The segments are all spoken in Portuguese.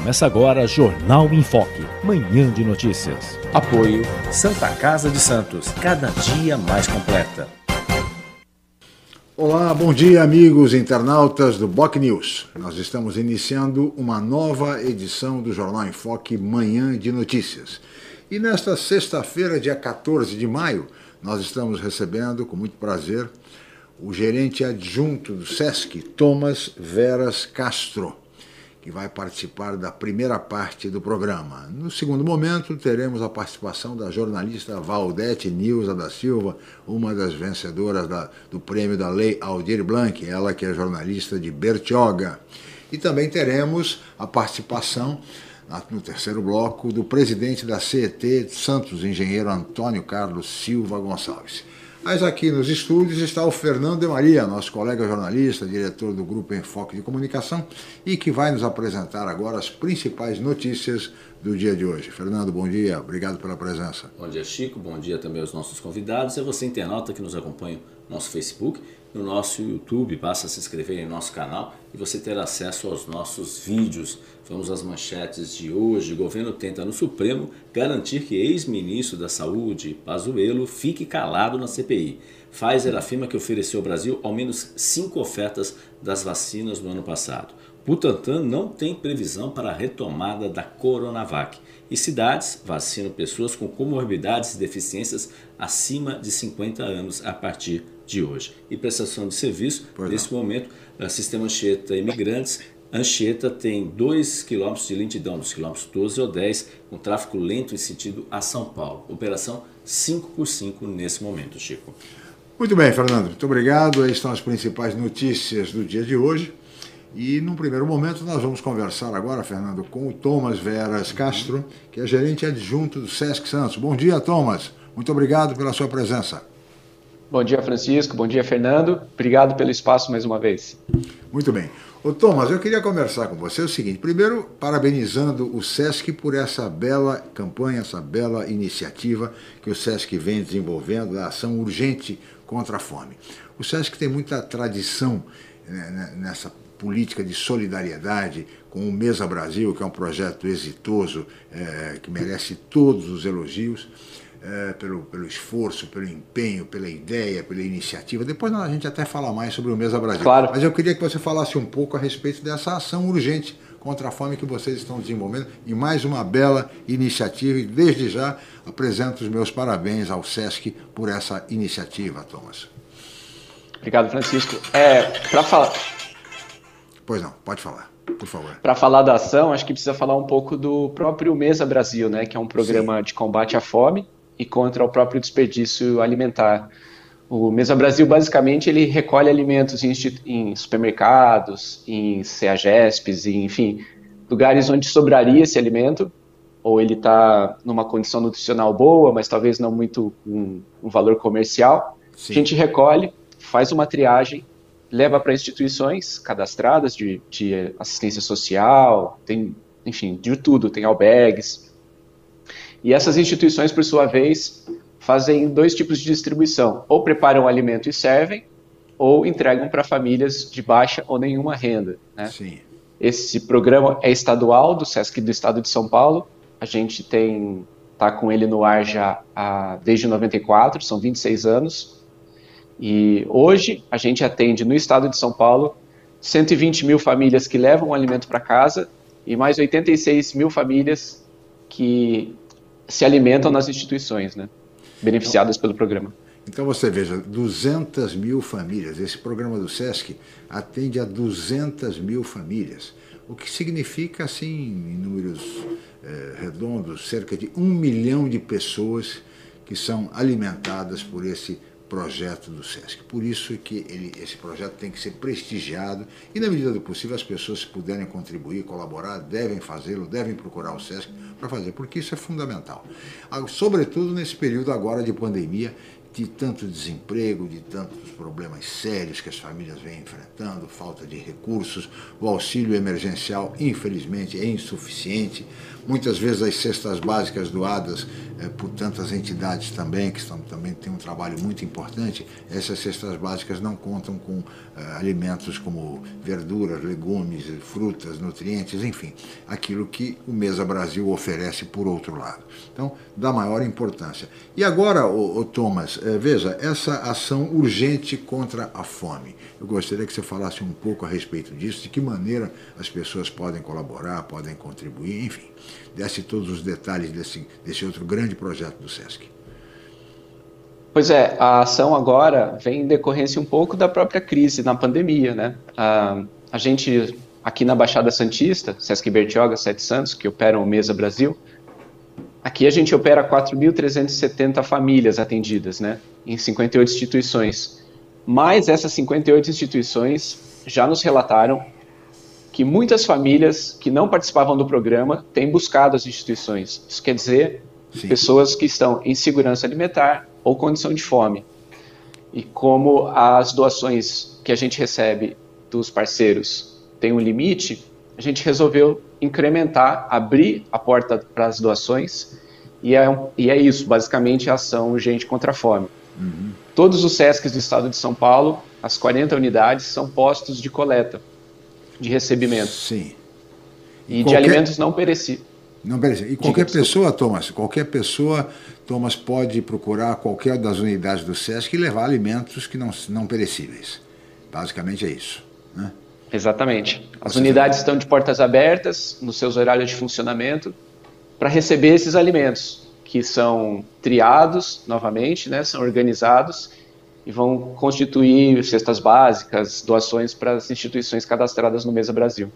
Começa agora Jornal em Foque, manhã de notícias. Apoio Santa Casa de Santos, cada dia mais completa. Olá, bom dia, amigos internautas do Boc News. Nós estamos iniciando uma nova edição do Jornal em Foque, manhã de notícias. E nesta sexta-feira, dia 14 de maio, nós estamos recebendo, com muito prazer, o gerente adjunto do SESC, Thomas Veras Castro que vai participar da primeira parte do programa. No segundo momento, teremos a participação da jornalista Valdete Nilza da Silva, uma das vencedoras da, do prêmio da Lei Aldir Blanc, ela que é jornalista de Bertioga. E também teremos a participação no terceiro bloco do presidente da CET Santos, engenheiro Antônio Carlos Silva Gonçalves. Mas aqui nos estúdios está o Fernando de Maria, nosso colega jornalista, diretor do Grupo Enfoque de Comunicação, e que vai nos apresentar agora as principais notícias do dia de hoje. Fernando, bom dia, obrigado pela presença. Bom dia, Chico, bom dia também aos nossos convidados. E você, internauta, que nos acompanha no nosso Facebook, no nosso YouTube, basta se inscrever em nosso canal e você ter acesso aos nossos vídeos Vamos às manchetes de hoje. O governo tenta no Supremo garantir que ex-ministro da Saúde, Pazuello, fique calado na CPI. Pfizer afirma que ofereceu ao Brasil ao menos cinco ofertas das vacinas no ano passado. Butantan não tem previsão para a retomada da Coronavac. E cidades vacinam pessoas com comorbidades e deficiências acima de 50 anos a partir de hoje. E prestação de serviço, nesse momento, o sistema Anchieta Imigrantes Anchieta tem 2 km de lentidão, dos quilômetros 12 ou 10, com tráfego lento em sentido a São Paulo. Operação 5 por 5 nesse momento, Chico. Muito bem, Fernando. Muito obrigado. Aí estão as principais notícias do dia de hoje. E num primeiro momento nós vamos conversar agora, Fernando, com o Thomas Veras Castro, que é gerente adjunto do Sesc Santos. Bom dia, Thomas. Muito obrigado pela sua presença. Bom dia, Francisco. Bom dia, Fernando. Obrigado pelo espaço mais uma vez. Muito bem. Ô Thomas, eu queria conversar com você o seguinte: primeiro, parabenizando o SESC por essa bela campanha, essa bela iniciativa que o SESC vem desenvolvendo, a ação urgente contra a fome. O SESC tem muita tradição né, né nessa política de solidariedade com o Mesa Brasil, que é um projeto exitoso, é, que merece todos os elogios é, pelo, pelo esforço, pelo empenho, pela ideia, pela iniciativa. Depois a gente até fala mais sobre o Mesa Brasil. Claro. Mas eu queria que você falasse um pouco a respeito dessa ação urgente contra a fome que vocês estão desenvolvendo e mais uma bela iniciativa. E desde já apresento os meus parabéns ao SESC por essa iniciativa, Thomas. Obrigado, Francisco. É, para falar. Pois não, pode falar. Por favor. Para falar da ação, acho que precisa falar um pouco do próprio Mesa Brasil, né, que é um programa Sim. de combate à fome e contra o próprio desperdício alimentar. O Mesa Brasil, basicamente, ele recolhe alimentos em, em supermercados, em CEAGESPs, enfim, lugares onde sobraria esse alimento, ou ele está numa condição nutricional boa, mas talvez não muito um, um valor comercial. Sim. A gente recolhe, faz uma triagem, leva para instituições cadastradas de, de assistência social, tem, enfim, de tudo, tem albergues, e essas instituições, por sua vez, fazem dois tipos de distribuição: ou preparam o alimento e servem, ou entregam para famílias de baixa ou nenhuma renda. Né? Sim. Esse programa é estadual do SESC do Estado de São Paulo. A gente tem tá com ele no ar já há, desde 94, são 26 anos. E hoje a gente atende no Estado de São Paulo 120 mil famílias que levam o alimento para casa e mais 86 mil famílias que se alimentam nas instituições, né? beneficiadas então, pelo programa. Então você veja, 200 mil famílias. Esse programa do SESC atende a 200 mil famílias, o que significa, assim, em números eh, redondos, cerca de um milhão de pessoas que são alimentadas por esse projeto do SESC. Por isso que ele, esse projeto tem que ser prestigiado e, na medida do possível, as pessoas, se puderem contribuir, colaborar, devem fazê-lo, devem procurar o SESC para fazer, porque isso é fundamental. Sobretudo nesse período agora de pandemia, de tanto desemprego, de tantos problemas sérios que as famílias vêm enfrentando, falta de recursos, o auxílio emergencial, infelizmente, é insuficiente. Muitas vezes as cestas básicas doadas é, por tantas entidades também, que estão, também têm um trabalho muito importante, essas cestas básicas não contam com é, alimentos como verduras, legumes, frutas, nutrientes, enfim, aquilo que o Mesa Brasil oferece por outro lado. Então, dá maior importância. E agora, o, o Thomas, é, veja, essa ação urgente contra a fome. Eu gostaria que você falasse um pouco a respeito disso, de que maneira as pessoas podem colaborar, podem contribuir, enfim desse todos os detalhes desse, desse outro grande projeto do SESC. Pois é, a ação agora vem em decorrência um pouco da própria crise na pandemia, né? A, a gente, aqui na Baixada Santista, Sesc Bertioga, Sete Santos, que operam o Mesa Brasil, aqui a gente opera 4.370 famílias atendidas, né? Em 58 instituições. Mas essas 58 instituições já nos relataram que muitas famílias que não participavam do programa têm buscado as instituições. Isso quer dizer Sim. pessoas que estão em segurança alimentar ou condição de fome. E como as doações que a gente recebe dos parceiros têm um limite, a gente resolveu incrementar, abrir a porta para as doações e é, e é isso, basicamente, a ação Gente contra a Fome. Uhum. Todos os SESCs do estado de São Paulo, as 40 unidades, são postos de coleta de recebimento. Sim. E, e qualquer... de alimentos não perecíveis. Não perecíveis. E qualquer Diga, pessoa, Thomas, qualquer pessoa, Thomas, pode procurar qualquer das unidades do SESC e levar alimentos que não, não perecíveis. Basicamente é isso. Né? Exatamente. As Você unidades estão de portas abertas nos seus horários de funcionamento para receber esses alimentos, que são triados novamente, né, são organizados e vão constituir cestas básicas, doações para as instituições cadastradas no Mesa Brasil.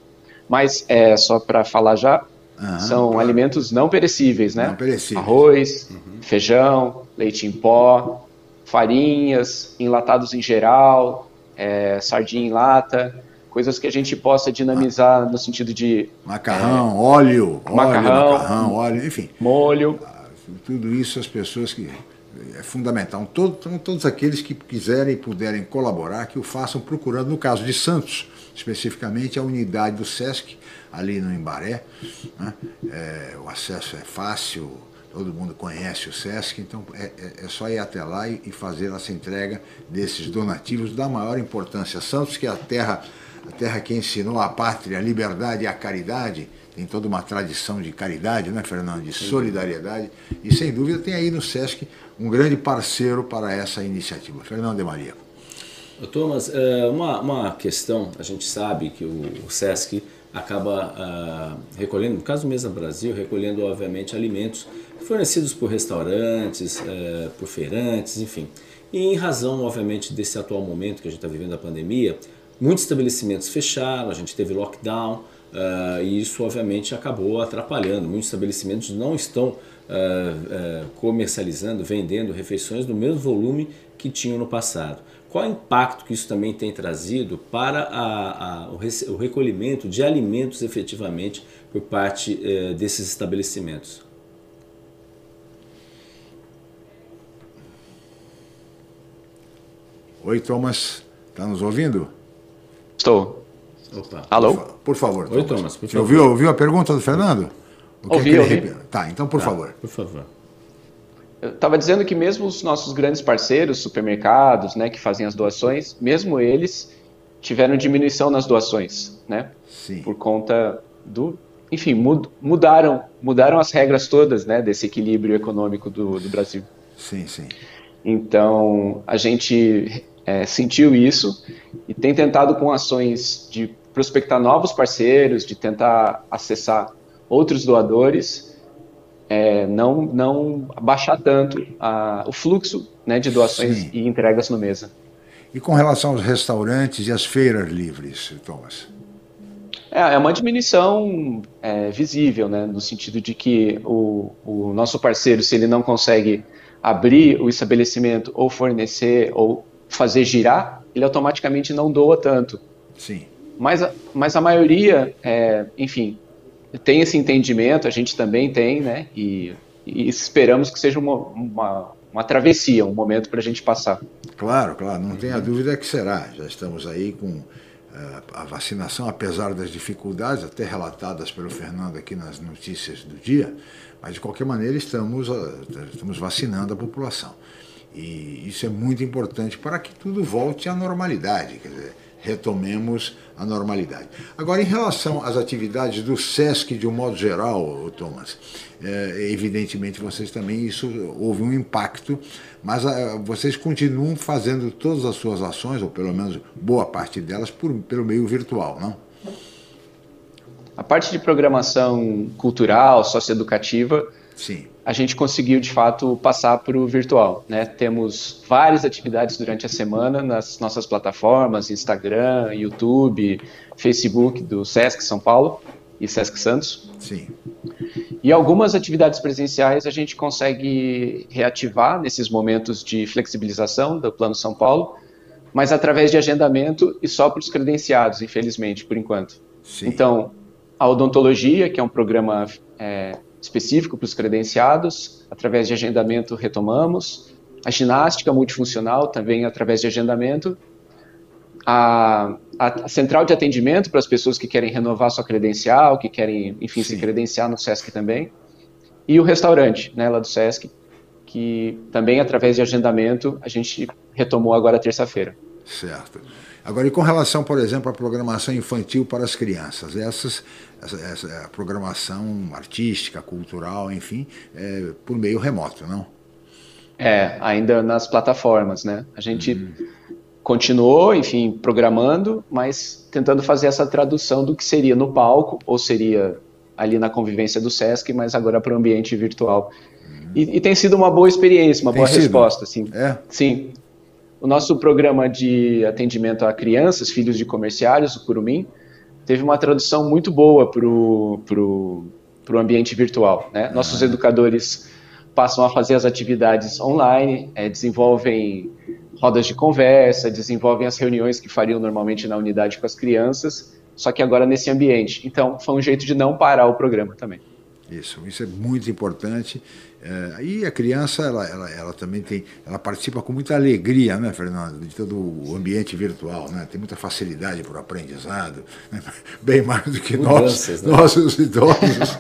Mas, é, só para falar já, Aham, são alimentos não perecíveis, né? Não perecíveis. Arroz, uhum. feijão, leite em pó, farinhas, enlatados em geral, é, sardinha em lata, coisas que a gente possa dinamizar no sentido de... Macarrão, é, óleo, macarrão, óleo, macarrão, óleo, enfim. Molho. Ah, tudo isso as pessoas que é fundamental. Todo, então, todos aqueles que quiserem e puderem colaborar, que o façam procurando, no caso de Santos, especificamente a unidade do SESC, ali no Embaré. Né? É, o acesso é fácil, todo mundo conhece o SESC, então é, é, é só ir até lá e, e, fazer essa entrega desses donativos da maior importância. Santos, que é a terra, a terra que ensinou a pátria, a liberdade e a caridade, tem toda uma tradição de caridade, né, Fernando? De solidariedade. E sem dúvida tem aí no SESC um grande parceiro para essa iniciativa. Fernando de Maria. Thomas, é, uma, uma questão, a gente sabe que o SESC acaba uh, recolhendo, no caso do Mesa Brasil, recolhendo obviamente alimentos fornecidos por restaurantes, uh, por feirantes, enfim. E em razão, obviamente, desse atual momento que a gente está vivendo a pandemia, muitos estabelecimentos fecharam, a gente teve lockdown, uh, e isso obviamente acabou atrapalhando. Muitos estabelecimentos não estão uh, uh, comercializando, vendendo refeições do mesmo volume que tinham no passado. Qual é o impacto que isso também tem trazido para a, a, o, recolhimento de alimentos efetivamente por parte uh, desses estabelecimentos? Oi, Thomas, está nos ouvindo? Estou. Opa. Alô? Por, favor. Oi, Thomas. Por favor. Ouviu, ouviu a pergunta do Fernando? O ouvi, ouvi. Tá, então por tá, favor. Por favor. Eu estava dizendo que mesmo os nossos grandes parceiros, supermercados, né, que fazem as doações, mesmo eles tiveram diminuição nas doações, né? Sim. Por conta do, enfim, mud, mudaram, mudaram as regras todas, né, desse equilíbrio econômico do, do Brasil. Sim, sim. Então a gente é, sentiu isso e tem tentado com ações de prospectar novos parceiros, de tentar acessar outros doadores, é, não, não baixar tanto a, o fluxo né, de doações Sim. e entregas no mesa. E com relação aos restaurantes e às feiras livres, Thomas? É, é uma diminuição é, visível, né, no sentido de que o, o nosso parceiro, se ele não consegue abrir o estabelecimento ou fornecer ou fazer girar, ele automaticamente não doa tanto. Sim. Mas a, mas a maioria, é, enfim, tem esse entendimento, a gente também tem, né? E, e esperamos que seja uma, uma, uma travessia, um momento para a gente passar. Claro, claro, não tenha dúvida que será. Já estamos aí com uh, a vacinação, apesar das dificuldades, até relatadas pelo Fernando aqui nas notícias do dia, mas de qualquer maneira estamos, uh, estamos vacinando a população. E isso é muito importante para que tudo volte à normalidade. Quer dizer, retomemos a normalidade. Agora, em relação às atividades do SESC de um modo geral, Thomas, é, evidentemente vocês também, isso houve um impacto, mas a, vocês continuam fazendo todas as suas ações, ou pelo menos boa parte delas, por, pelo meio virtual, não? A parte de programação cultural, socioeducativa, Sim a gente conseguiu de fato passar para o virtual. Né? Temos várias atividades durante a semana nas nossas plataformas, Instagram, YouTube, Facebook do Sesc São Paulo e Sesc Santos. Sim. E algumas atividades presenciais a gente consegue reativar nesses momentos de flexibilização do Plano São Paulo, mas através de agendamento e só para os credenciados, infelizmente, por enquanto. Sim. Então, a odontologia, que é um programa é, específico para os credenciados, através de agendamento retomamos. A ginástica multifuncional também através de agendamento. A, a, central de atendimento para as pessoas que querem renovar sua credencial, que querem, enfim, Sim. se credenciar no SESC também. E o restaurante, né, lá do SESC, que também através de agendamento a gente retomou agora terça-feira. Certo. Agora, e com relação, por exemplo, à programação infantil para as crianças, essas, essa, essa programação artística, cultural, enfim, é, por meio remoto, não? É, ainda nas plataformas, né? A gente uhum. continuou, enfim, programando, mas tentando fazer essa tradução do que seria no palco, ou seria ali na convivência do SESC, mas agora para o ambiente virtual. Uhum. E, e, tem sido uma boa experiência, uma tem boa sido? resposta, sim. É? Sim. O nosso programa de atendimento a crianças, filhos de comerciários, o Curumim, teve uma tradução muito boa para o pro, pro ambiente virtual. Né? Nossos ah. educadores passam a fazer as atividades online, é, desenvolvem rodas de conversa, desenvolvem as reuniões que fariam normalmente na unidade com as crianças, só que agora nesse ambiente. Então, foi um jeito de não parar o programa também. Isso, isso é muito importante. É, e a criança, ela, ela, ela também tem, ela participa com muita alegria, né, Fernando, de todo o ambiente virtual, né? Tem muita facilidade para o aprendizado, né? bem mais do que nós, né? nossos idosos.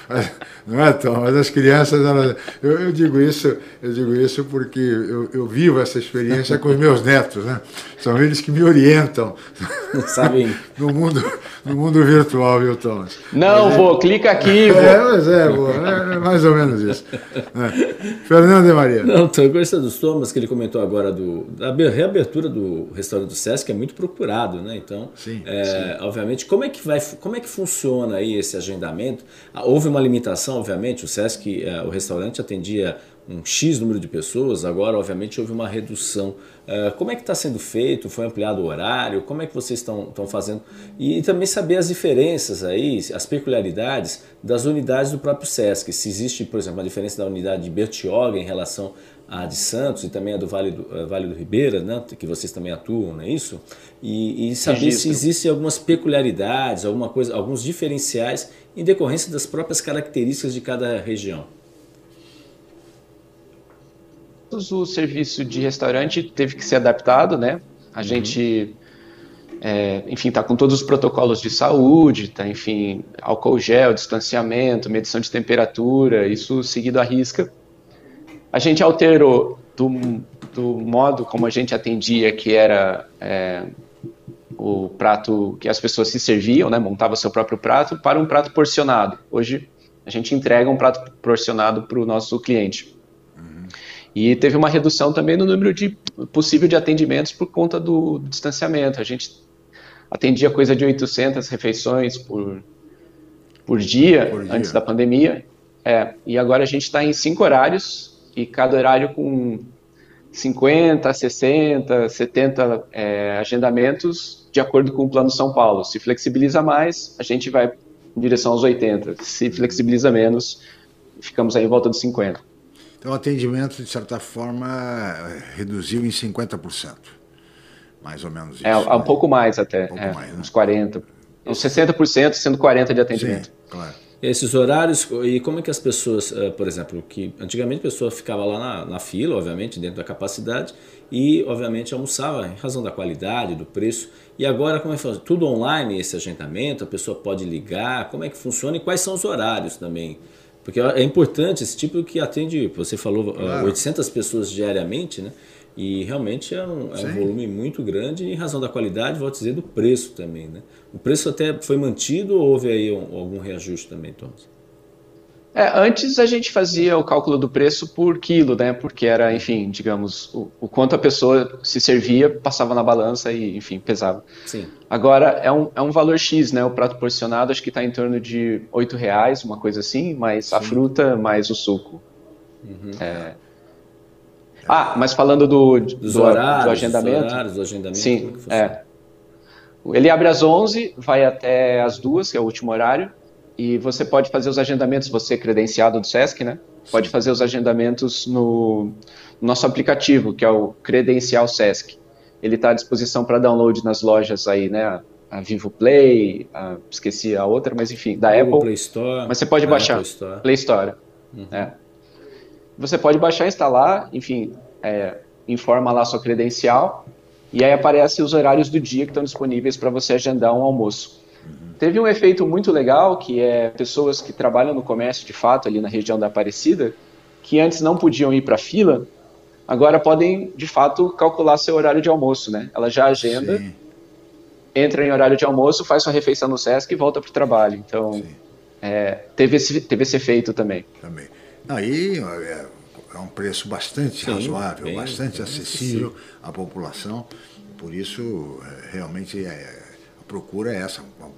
não é, Tom? Mas as crianças, elas, eu, eu, digo isso, eu digo isso porque eu, eu vivo essa experiência com os meus netos, né? São eles que me orientam. Sabem. no mundo, no mundo virtual, viu, Thomas? Não, mas, vô, é, clica aqui. É, mas é, vô, é, é mais ou menos isso. É. Fernando e Maria. Não, estou gostando dos Thomas que ele comentou agora do, da reabertura do restaurante do Sesc, é muito procurado, né? Então, sim, é, sim. obviamente, como é que vai, como é que funciona aí esse agendamento? Ah, houve uma limitação, obviamente, o Sesc, é, o restaurante atendia um X número de pessoas, agora obviamente houve uma redução. Uh, como é que está sendo feito? Foi ampliado o horário? Como é que vocês estão fazendo? E, também saber as diferenças aí, as peculiaridades das unidades do próprio SESC. Se existe, por exemplo, uma diferença da unidade de Bertioga em relação à de Santos e também a do Vale do, uh, vale do Ribeira, né, que vocês também atuam, não é isso? E, e saber Registro. se existem algumas peculiaridades, alguma coisa, alguns diferenciais em decorrência das próprias características de cada região o serviço de restaurante teve que ser adaptado, né? A uhum. gente, é, enfim, está com todos os protocolos de saúde, tá, enfim, álcool gel, distanciamento, medição de temperatura, isso seguido à risca. A gente alterou do, do modo como a gente atendia, que era é, o prato que as pessoas se serviam, né? Montava seu próprio prato, para um prato porcionado. Hoje a gente entrega um prato porcionado para o nosso cliente. E teve uma redução também no número de possível de atendimentos por conta do distanciamento. A gente atendia coisa de 800 refeições por, por, dia, por dia. antes da pandemia. É, e agora a gente está em cinco horários e cada horário com 50, 60, 70 é, agendamentos de acordo com o Plano São Paulo. Se flexibiliza mais, a gente vai em direção aos 80. Se flexibiliza menos, ficamos aí em volta dos 50. Então, o atendimento, de certa forma, reduziu em 50%. Mais ou menos isso. É, um né? pouco mais até. Um pouco é, mais, né? Uns 40%. Uns 60%, sendo 40% de atendimento. Sim, claro. Esses horários, e como é que as pessoas, eh, por exemplo, que antigamente a pessoa ficava lá na, na fila, obviamente, dentro da capacidade, e obviamente almoçava em razão da qualidade, do preço. E agora, como é que funciona? Tudo online esse agendamento, a pessoa pode ligar, como é que funciona e quais são os horários também? Porque é importante esse tipo que atende, você falou, eh, Claro. 800 pessoas diariamente, né? E realmente é um, é um volume muito grande em razão da qualidade, vou dizer, do preço também, né? O preço até foi mantido ou houve aí um- algum reajuste também, Thomas? É, antes a gente fazia o cálculo do preço por quilo, né? Porque era, enfim, digamos, o, o quanto a pessoa se servia, passava na balança e, enfim, pesava. Sim. Agora é um, é um valor X, né? O prato porcionado acho que está em torno de R$ reais, uma coisa assim, mais a fruta, mais o suco. É. Ah, mas falando do, do, Dos do horários, agendamento. horários, do agendamento, Sim, funciona? é. Ele abre às 11, vai até às 2, que é o último horário, e você pode fazer os agendamentos, você é credenciado do SESC, né? Pode fazer os agendamentos no nosso aplicativo, que é o Credencial SESC. Ele está à disposição para download nas lojas aí, né? A- Vivo Play, a- esqueci a outra, mas enfim, da Google Apple. Play Store, Mas você pode a baixar. Apple Store. Play Store. É. Você pode baixar, instalar, enfim, é, informa lá sua credencial e aí aparece os horários do dia que estão disponíveis para você agendar um almoço. Teve um efeito muito legal que é pessoas que trabalham no comércio de fato ali na região da Aparecida, que antes não podiam ir para fila, agora podem de fato calcular seu horário de almoço, né? Ela já agenda, Sim, entra em horário de almoço, faz sua refeição no Sesc e volta para o trabalho. Então, é, teve, esse, teve esse efeito também. também. Aí é, é um preço bastante Sim, razoável, bem- bastante bem acessível à população. Por isso, é, realmente, é, a procura é essa, uma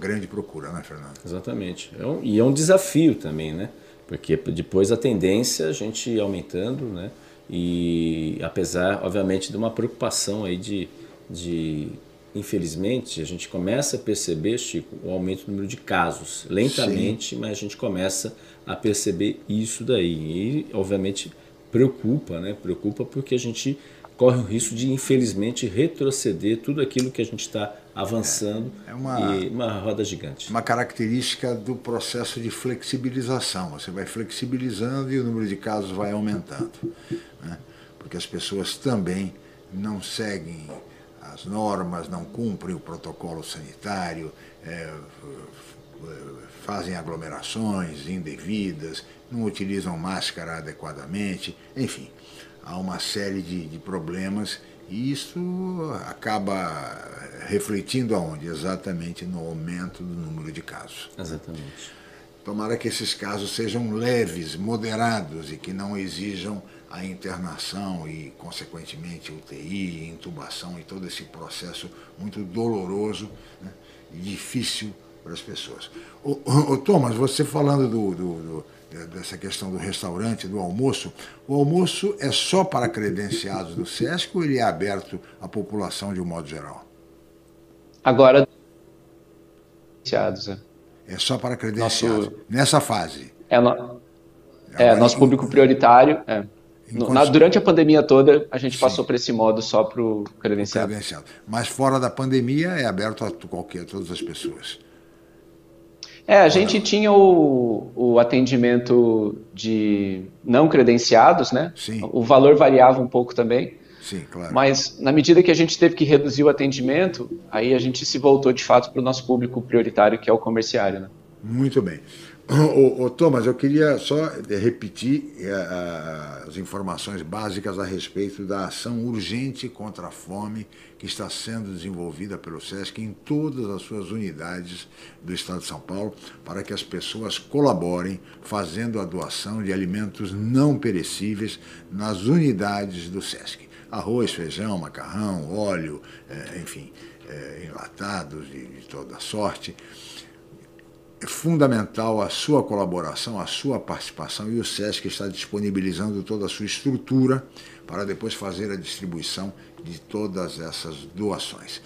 grande procura, né, Fernando? Exatamente. É um- e é um desafio também, né? Porque depois a tendência é a gente ir aumentando, né? E apesar, obviamente, de uma preocupação aí de, de infelizmente, a gente começa a perceber, Chico, o aumento do número de casos. Lentamente, mas a gente começa a perceber isso daí. E, obviamente, preocupa, né? Preocupa porque a gente corre o risco de, infelizmente, retroceder tudo aquilo que a gente está avançando É uma- e uma roda gigante. Uma característica do processo de flexibilização. Você vai flexibilizando e o número de casos vai aumentando. né? Porque as pessoas também não seguem as normas, não cumprem o protocolo sanitário, é, fazem aglomerações indevidas, não utilizam máscara adequadamente, enfim, há uma série de, de problemas e isso acaba refletindo aonde? Exatamente no aumento do número de casos. Exatamente. Tomara que esses casos sejam leves, moderados e que não exijam a internação e, consequentemente, UTI, intubação e todo esse processo muito doloroso né, e difícil para as pessoas. Ô, ô, Thomas, você falando do, do- do- dessa questão do restaurante, do almoço, o almoço é só para credenciados do SESC ou ele é aberto à população de um modo geral? Agora, credenciados, é. É só para credenciados, Nosso- nessa fase. É, no- é, nosso público prioritário. é. Na- durante a pandemia toda, a gente Sim. passou por esse modo só para o credenciado. credenciado. Mas fora da pandemia é aberto a qualquer, todas as pessoas. É, a gente tinha o, o atendimento de não credenciados, né? Sim. O valor variava um pouco também, Sim, claro. mas na medida que a gente teve que reduzir o atendimento, aí a gente se voltou de fato para o nosso público prioritário, que é o comerciário, né? Muito bem. Ô, ô, Thomas, eu queria só eh, repetir eh, as informações básicas a respeito da ação urgente contra a fome que está sendo desenvolvida pelo SESC em todas as suas unidades do Estado de São Paulo, para que as pessoas colaborem fazendo a doação de alimentos não perecíveis nas unidades do SESC. Arroz, feijão, macarrão, óleo, eh, enfim, enlatados de toda sorte é fundamental a sua colaboração, a sua participação e o SESC está disponibilizando toda a sua estrutura para depois fazer a distribuição de todas essas doações.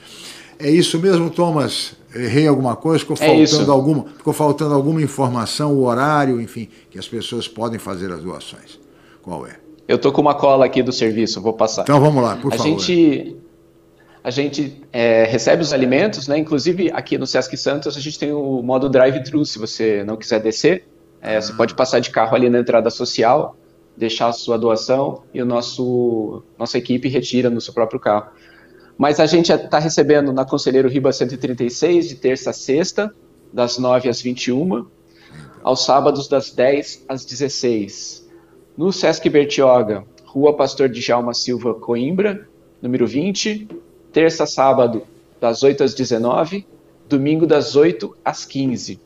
É isso mesmo, Thomas? Errei alguma coisa? Ficou É faltando alguma? Ficou faltando alguma informação, o horário, enfim, que as pessoas podem fazer as doações. Qual é? Eu tô com uma cola aqui do serviço, vou passar. Então vamos lá, por a favor. Gente, a gente é, recebe os alimentos, né? Inclusive aqui no Sesc Santos a gente tem o modo drive-thru, se você não quiser descer. É, você pode passar de carro ali na entrada social, deixar a sua doação e o nosso nossa equipe retira no seu próprio carro. Mas a gente está recebendo na Conselheiro Riba 136, de terça a sexta, das 9 às 21, aos sábados das 10 às 16. No Sesc Bertioga, Rua Pastor Djalma Silva Coimbra, número 20, terça sábado das 8 às 19, domingo das 8 às 15.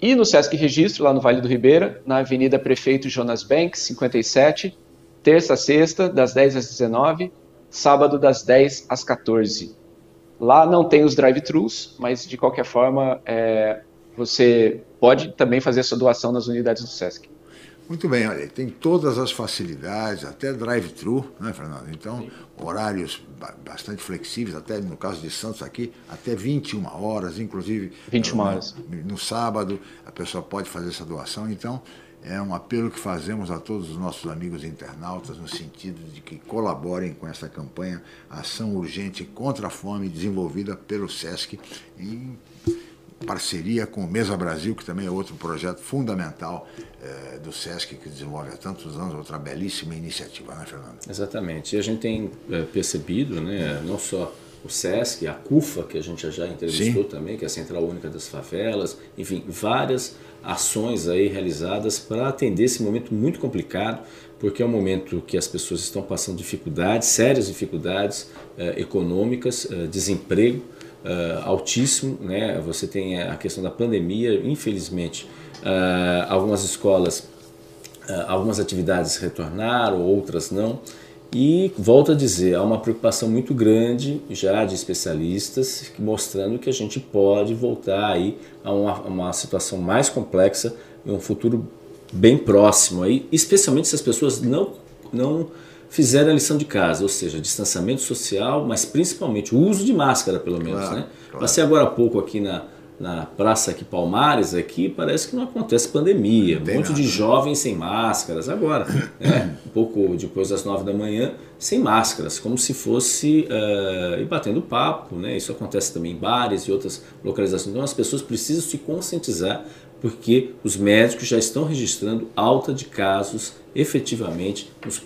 E no Sesc Registro, lá no Vale do Ribeira, na Avenida Prefeito Jonas Banks, 57, terça a sexta, das 10 às 19, sábado das 10 às 14. Lá não tem os drive-thrus, mas de qualquer forma é, você pode também fazer sua doação nas unidades do SESC. Muito bem, olha, tem todas as facilidades, até drive-thru, né, Fernando? Então, horários bastante flexíveis, até no caso de Santos aqui, até 21 horas, inclusive 21 horas. No, no sábado, a pessoa pode fazer essa doação. Então, é um apelo que fazemos a todos os nossos amigos internautas no sentido de que colaborem com essa campanha Ação Urgente contra a Fome desenvolvida pelo SESC em parceria com o Mesa Brasil, que também é outro projeto fundamental é, do SESC que desenvolve há tantos anos outra belíssima iniciativa, né, Fernando? Exatamente. E a gente tem é, percebido, né, não só o SESC, a CUFA, que a gente já entrevistou Sim. também, que é a Central Única das Favelas, enfim, várias ações aí realizadas para atender esse momento muito complicado, porque é um momento que as pessoas estão passando dificuldades, sérias dificuldades eh, econômicas, eh, desemprego eh, altíssimo, né? Você tem a questão da pandemia, infelizmente, algumas escolas, algumas atividades retornaram, outras não. E volto a dizer, há uma preocupação muito grande já de especialistas mostrando que a gente pode voltar aí a uma, uma situação mais complexa em um futuro bem próximo aí, especialmente se as pessoas não não fizerem a lição de casa, ou seja, distanciamento social, mas principalmente o uso de máscara, pelo menos, claro, né? Claro. Passei agora há pouco aqui na na praça aqui Palmares aqui parece que não acontece pandemia, um monte nada. de jovens sem máscaras agora, né? um pouco depois das nove da manhã sem máscaras, como se fosse uh, e batendo papo, né? Isso acontece também em bares e outras localizações. Então as pessoas precisam se conscientizar porque os médicos já estão registrando alta de casos efetivamente nos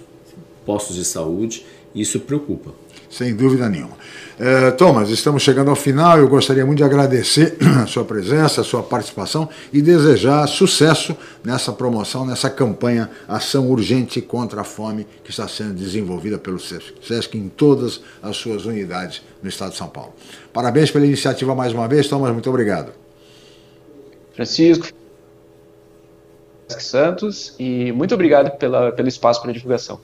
postos de saúde e isso preocupa. Sem dúvida nenhuma. É, Thomas, estamos chegando ao final. Eu gostaria muito de agradecer a sua presença, a sua participação e desejar sucesso nessa promoção, nessa campanha Ação Urgente contra a Fome que está sendo desenvolvida pelo SESC, SESC em todas as suas unidades no estado de São Paulo. Parabéns pela iniciativa mais uma vez, Thomas. Muito obrigado. Francisco, Santos, e muito obrigado pela, pelo espaço para divulgação.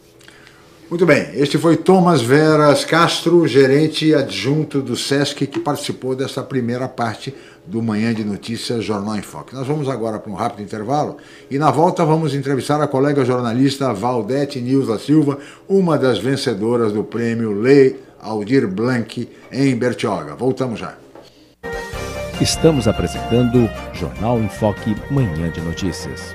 Muito bem, este foi Thomas Veras Castro, gerente adjunto do SESC, que participou dessa primeira parte do Manhã de Notícias Jornal em Foque. Nós vamos agora para um rápido intervalo e na volta vamos entrevistar a colega jornalista Valdete Nilza Silva, uma das vencedoras do prêmio Lei Aldir Blanc em Bertioga. Voltamos já. Estamos apresentando Jornal em Foque Manhã de Notícias.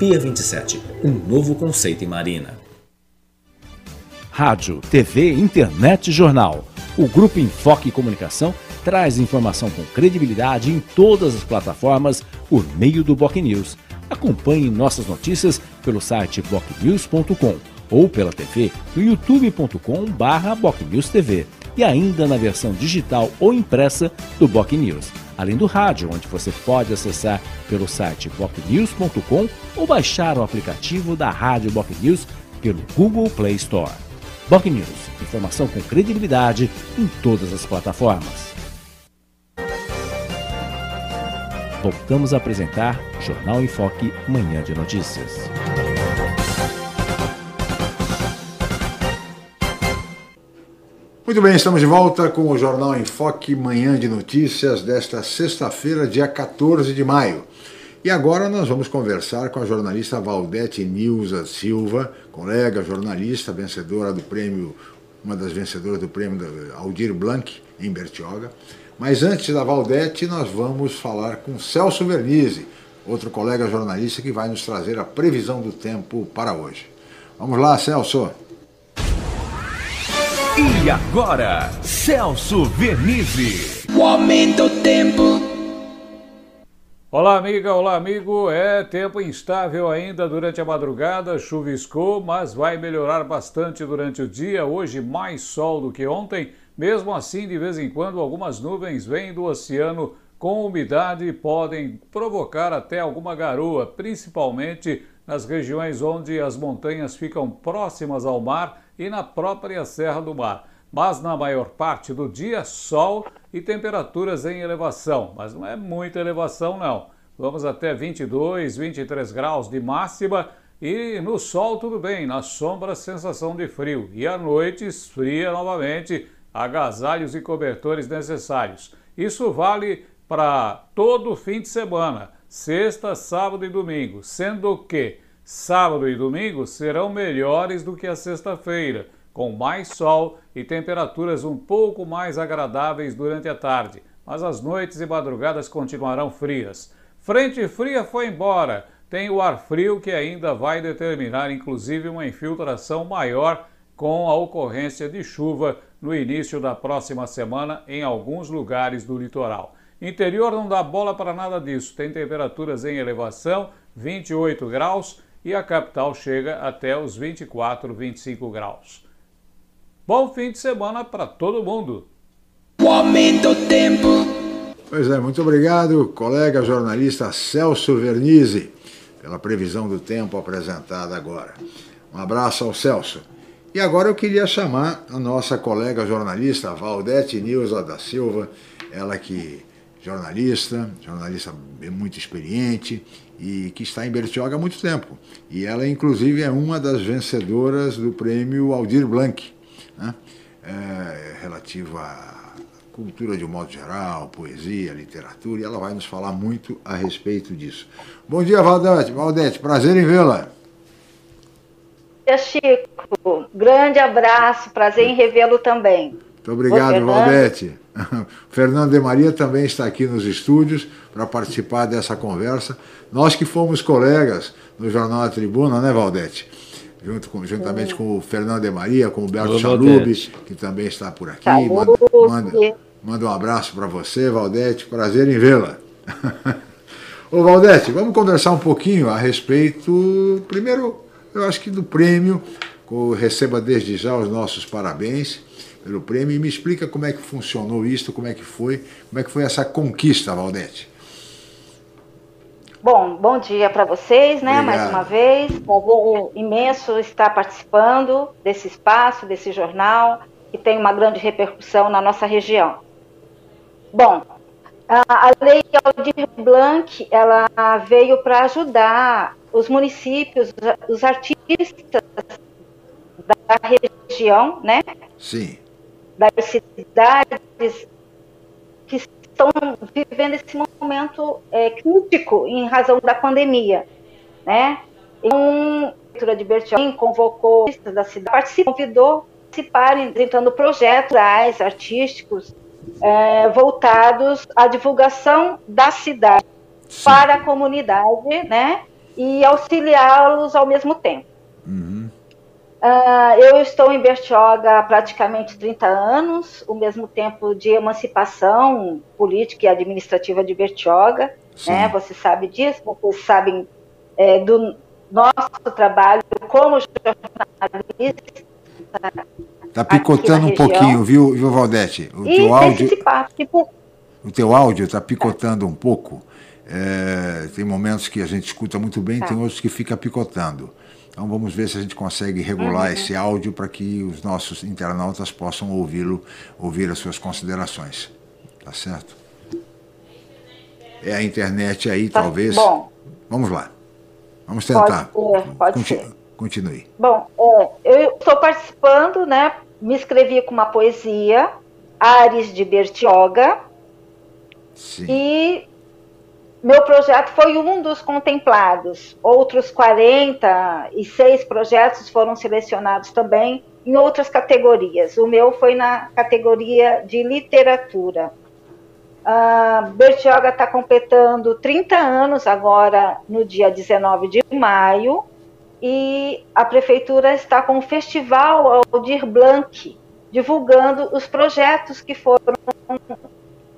Pia 27, um novo conceito em marina. Rádio, TV, internet e jornal. O Grupo Enfoque Comunicação traz informação com credibilidade em todas as plataformas por meio do Boc News. Acompanhe nossas notícias pelo site bocnews.com ou pela TV no youtube.com/bocnewstv e ainda na versão digital ou impressa do Boc News, além do rádio, onde você pode acessar pelo site bocnews.com ou baixar o aplicativo da Rádio Boc News pelo Google Play Store. Boc News, informação com credibilidade em todas as plataformas. Voltamos a apresentar Jornal em Foque, Manhã de Notícias. Muito bem, estamos de volta com o Jornal em Foque, Manhã de Notícias desta sexta-feira, dia 14 de maio. E agora nós vamos conversar com a jornalista Valdete Nilza Silva, colega jornalista, vencedora do prêmio, uma das vencedoras do prêmio Aldir Blanc, em Bertioga. Mas antes da Valdete, nós vamos falar com Celso Vernizzi, outro colega jornalista que vai nos trazer a previsão do tempo para hoje. Vamos lá, Celso. E agora, Celso Vernizzi. O aumento do tempo. Olá, amiga, olá, amigo. É tempo instável ainda durante a madrugada, chuviscou, mas vai melhorar bastante durante o dia. Hoje, mais sol do que ontem. Mesmo assim, de vez em quando, algumas nuvens vêm do oceano com umidade e podem provocar até alguma garoa, principalmente nas regiões onde as montanhas ficam próximas ao mar e na própria Serra do Mar. Mas na maior parte do dia, sol e temperaturas em elevação, mas não é muita elevação não. Vamos até 22, 23 graus de máxima e no sol tudo bem, na sombra sensação de frio e à noite esfria novamente, agasalhos e cobertores necessários. Isso vale para todo fim de semana, sexta, sábado e domingo, sendo que Sábado e domingo serão melhores do que a sexta-feira, com mais sol e temperaturas um pouco mais agradáveis durante a tarde, mas as noites e madrugadas continuarão frias. Frente fria foi embora, tem o ar frio que ainda vai determinar inclusive uma infiltração maior com a ocorrência de chuva no início da próxima semana em alguns lugares do litoral. Interior não dá bola para nada disso, tem temperaturas em elevação, 28 graus e a capital chega até os 24, 25 graus. Bom fim de semana para todo mundo. O aumento do tempo. Pois é, muito obrigado, colega jornalista Celso Vernizzi, pela previsão do tempo apresentada agora. Um abraço ao Celso. E agora eu queria chamar a nossa colega jornalista Valdete Nilza da Silva, ela que jornalista, jornalista muito experiente e que está em Bertioga há muito tempo. E ela, inclusive, é uma das vencedoras do prêmio Aldir Blanc, né? é, relativo à cultura de um modo geral, poesia, literatura, e ela vai nos falar muito a respeito disso. Bom dia, Valdete. Valdete, prazer em vê-la. Chico, grande abraço, prazer em revê-lo também. Muito obrigado, Valdete. Fernando de Maria também está aqui nos estúdios para participar dessa conversa. Nós que fomos colegas no Jornal da Tribuna, né, Valdete? Junto com, juntamente com o Fernando de Maria, com o Berto Chalube, que também está por aqui. Manda, manda, manda um abraço para você, Valdete. Prazer em vê-la. Ô, Valdete, vamos conversar um pouquinho a respeito, primeiro, eu acho que do prêmio. Receba desde já os nossos parabéns pelo prêmio e me explica como é que funcionou isso, como é que foi, como é que foi essa conquista, Valdete. Bom, bom dia para vocês, né? Obrigado. Mais uma vez, prazer imenso estar participando desse espaço, desse jornal que tem uma grande repercussão na nossa região. Bom, a lei Aldir Blanc, ela veio para ajudar os municípios, os artistas da região, né? Sim das cidades que estão vivendo esse momento é, crítico em razão da pandemia, né? Então, a Prefeitura de Bertioga convocou da cidade, participou, convidou participarem apresentando projetos artísticos é, voltados à divulgação da cidade Sim. para a comunidade, né? E auxiliá-los ao mesmo tempo. Uhum. Uh, eu estou em Bertioga há praticamente 30 anos, o mesmo tempo de emancipação política e administrativa de Bertioga. Né? Você sabe disso, vocês sabem é, do nosso trabalho como jornalista. Está picotando um pouquinho, viu, viu Valdete? O e teu áudio, tipo... o teu áudio está picotando um pouco. É, tem momentos que a gente escuta muito bem, tá. tem outros que fica picotando. Então vamos ver se a gente consegue regular uhum. esse áudio para que os nossos internautas possam ouvi-lo, ouvir as suas considerações. Tá certo? É a internet aí, tá talvez. Bom. Vamos lá. Vamos tentar. Pode ser, pode Conti ser. Continue. Bom, é, eu estou participando, né? Me inscrevi com uma poesia, Ares de Bertioga. Sim. E meu projeto foi um dos contemplados. Outros 46 projetos foram selecionados também em outras categorias. O meu foi na categoria de literatura. Uh, Bertioga está completando 30 anos agora, no dia 19 de maio, e a prefeitura está com o Festival Aldir Blanc, divulgando os projetos que foram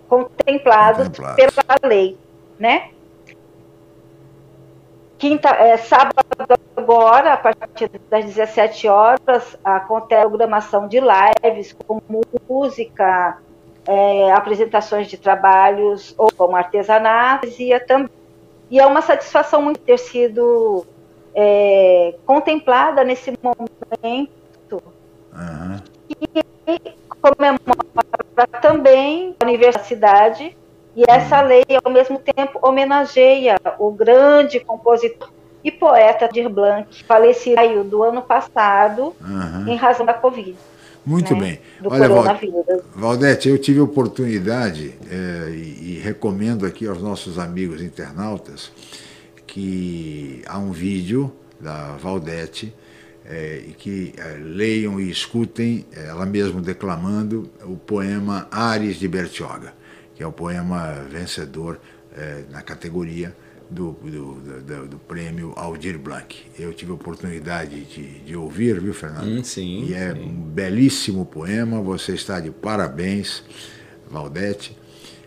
contemplados Contemplado. pela lei né? Quinta, é, sábado agora, a partir das 17 horas, acontece a programação de lives com música, é, apresentações de trabalhos ou como artesanatos e, também, e é uma satisfação muito ter sido é, contemplada nesse momento uhum. e comemora também a universidade e essa lei, ao mesmo tempo, homenageia o grande compositor e poeta Dir Blanc, falecido do ano passado, uhum. em razão da Covid. Muito né? bem. Do Olha, Valdete, eu tive a oportunidade, é, e, e recomendo aqui aos nossos amigos internautas, que há um vídeo da Valdete, é, e que é, leiam e escutem ela mesma declamando o poema Ares de Bertioga que é o poema vencedor é, na categoria do, do, do, do, prêmio Aldir Blanc. Eu tive a oportunidade de, de ouvir, viu, Fernando? Hum, sim. E é sim. um belíssimo poema, você está de parabéns, Valdete.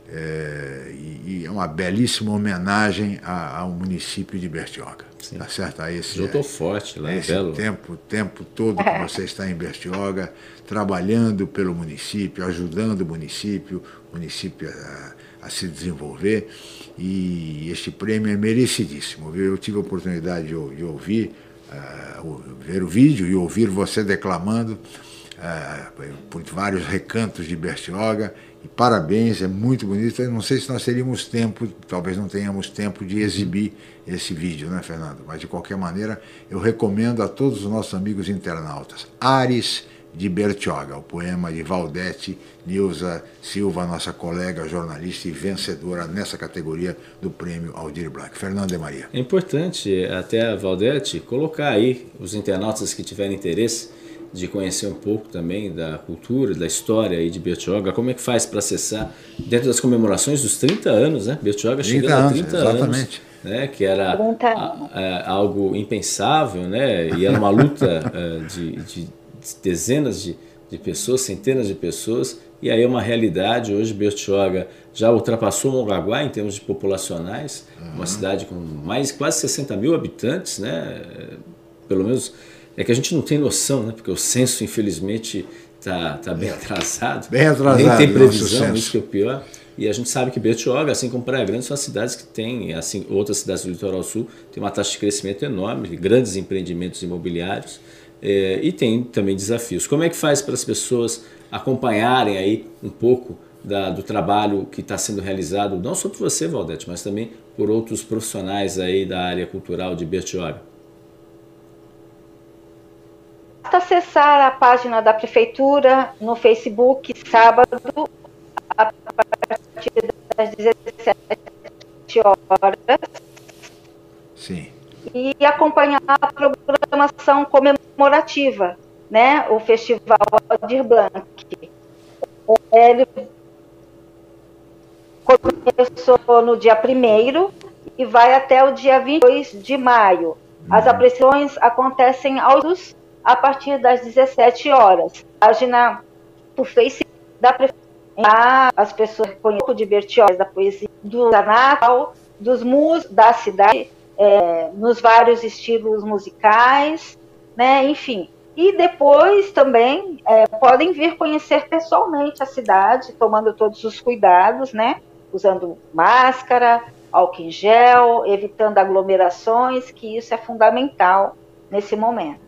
É, e, e, é uma belíssima homenagem a, ao município de Bertioga. Sim. Tá certo? A esse, Eu estou forte lá, esse belo. tempo, tempo todo que você está em Bertioga, trabalhando pelo município, ajudando o município, o município a, a se desenvolver. E este prêmio é merecidíssimo. Eu tive a oportunidade de, de ouvir, uh, ver o vídeo e ouvir você declamando uh, por vários recantos de Bertioga e parabéns, é muito bonito. Eu não sei se nós teríamos tempo, talvez não tenhamos tempo de exibir esse vídeo, né, Fernando? Mas de qualquer maneira, eu recomendo a todos os nossos amigos internautas. Ares de Bertioga, o poema de Valdete Nilza Silva, nossa colega jornalista e vencedora nessa categoria do prêmio Aldir Blanc. Fernando de Maria. É importante, até a Valdete, colocar aí os internautas que tiverem interesse de conhecer um pouco também da cultura, da história aí de Bertioga. Como é que faz para acessar dentro das comemorações dos 30 anos, né? Bertioga chegando anos, a 30 exatamente. anos. Né, que era a, a, algo impensável, né, e era uma luta uh, de, de, dezenas de, de pessoas, centenas de pessoas, e aí é uma realidade. Hoje Bertioga já ultrapassou Mongaguá em termos de populacionais, uhum. uma cidade com mais quase 60 mil habitantes, né, pelo menos é que a gente não tem noção, né? Porque o censo, infelizmente, está tá bem atrasado. Bem atrasado. Nem tem previsão, isso que é o pior. E a gente sabe que Bertioga, assim como Praia Grande, são as cidades que têm, assim, outras cidades do litoral sul, têm uma taxa de crescimento enorme, grandes empreendimentos imobiliários é, e tem também desafios. Como é que faz para as pessoas acompanharem aí um pouco da, do trabalho que está sendo realizado, não só por você, Valdete, mas também por outros profissionais aí da área cultural de Bertioga? Basta acessar a página da Prefeitura no Facebook, sábado, a partir das 17 horas. Sim. E acompanhar a programação comemorativa, né? O Festival Aldir Blanc. Ele começou no dia 1 e vai até o dia 22 de maio. As uhum. apreciações acontecem aos a partir das 17 horas. Página do Facebook da Prefeitura. As pessoas conhecem de Bertioga, da poesia do Natal, dos músicos da cidade, é, nos vários estilos musicais, né? enfim. E depois também é, podem vir conhecer pessoalmente a cidade, tomando todos os cuidados, né? Usando máscara, álcool em gel, evitando aglomerações, que isso é fundamental nesse momento.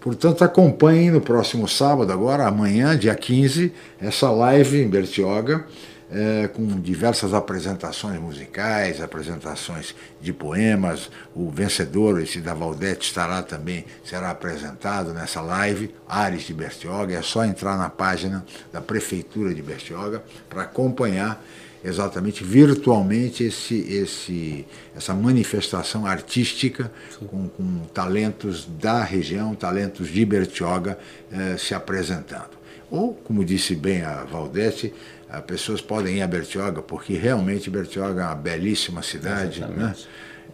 Portanto, acompanhem no próximo sábado, agora, amanhã, dia 15, essa live em Bertioga, é, com diversas apresentações musicais, apresentações de poemas. O vencedor, esse da Valdete, estará também, será apresentado nessa live, Ares de Bertioga. É só entrar na página da Prefeitura de Bertioga para acompanhar exatamente virtualmente esse, esse, essa manifestação artística com, com, talentos da região, talentos de Bertioga eh, se apresentando. Ou, como disse bem a Valdete, as pessoas podem ir a Bertioga, porque realmente Bertioga é uma belíssima cidade. Né?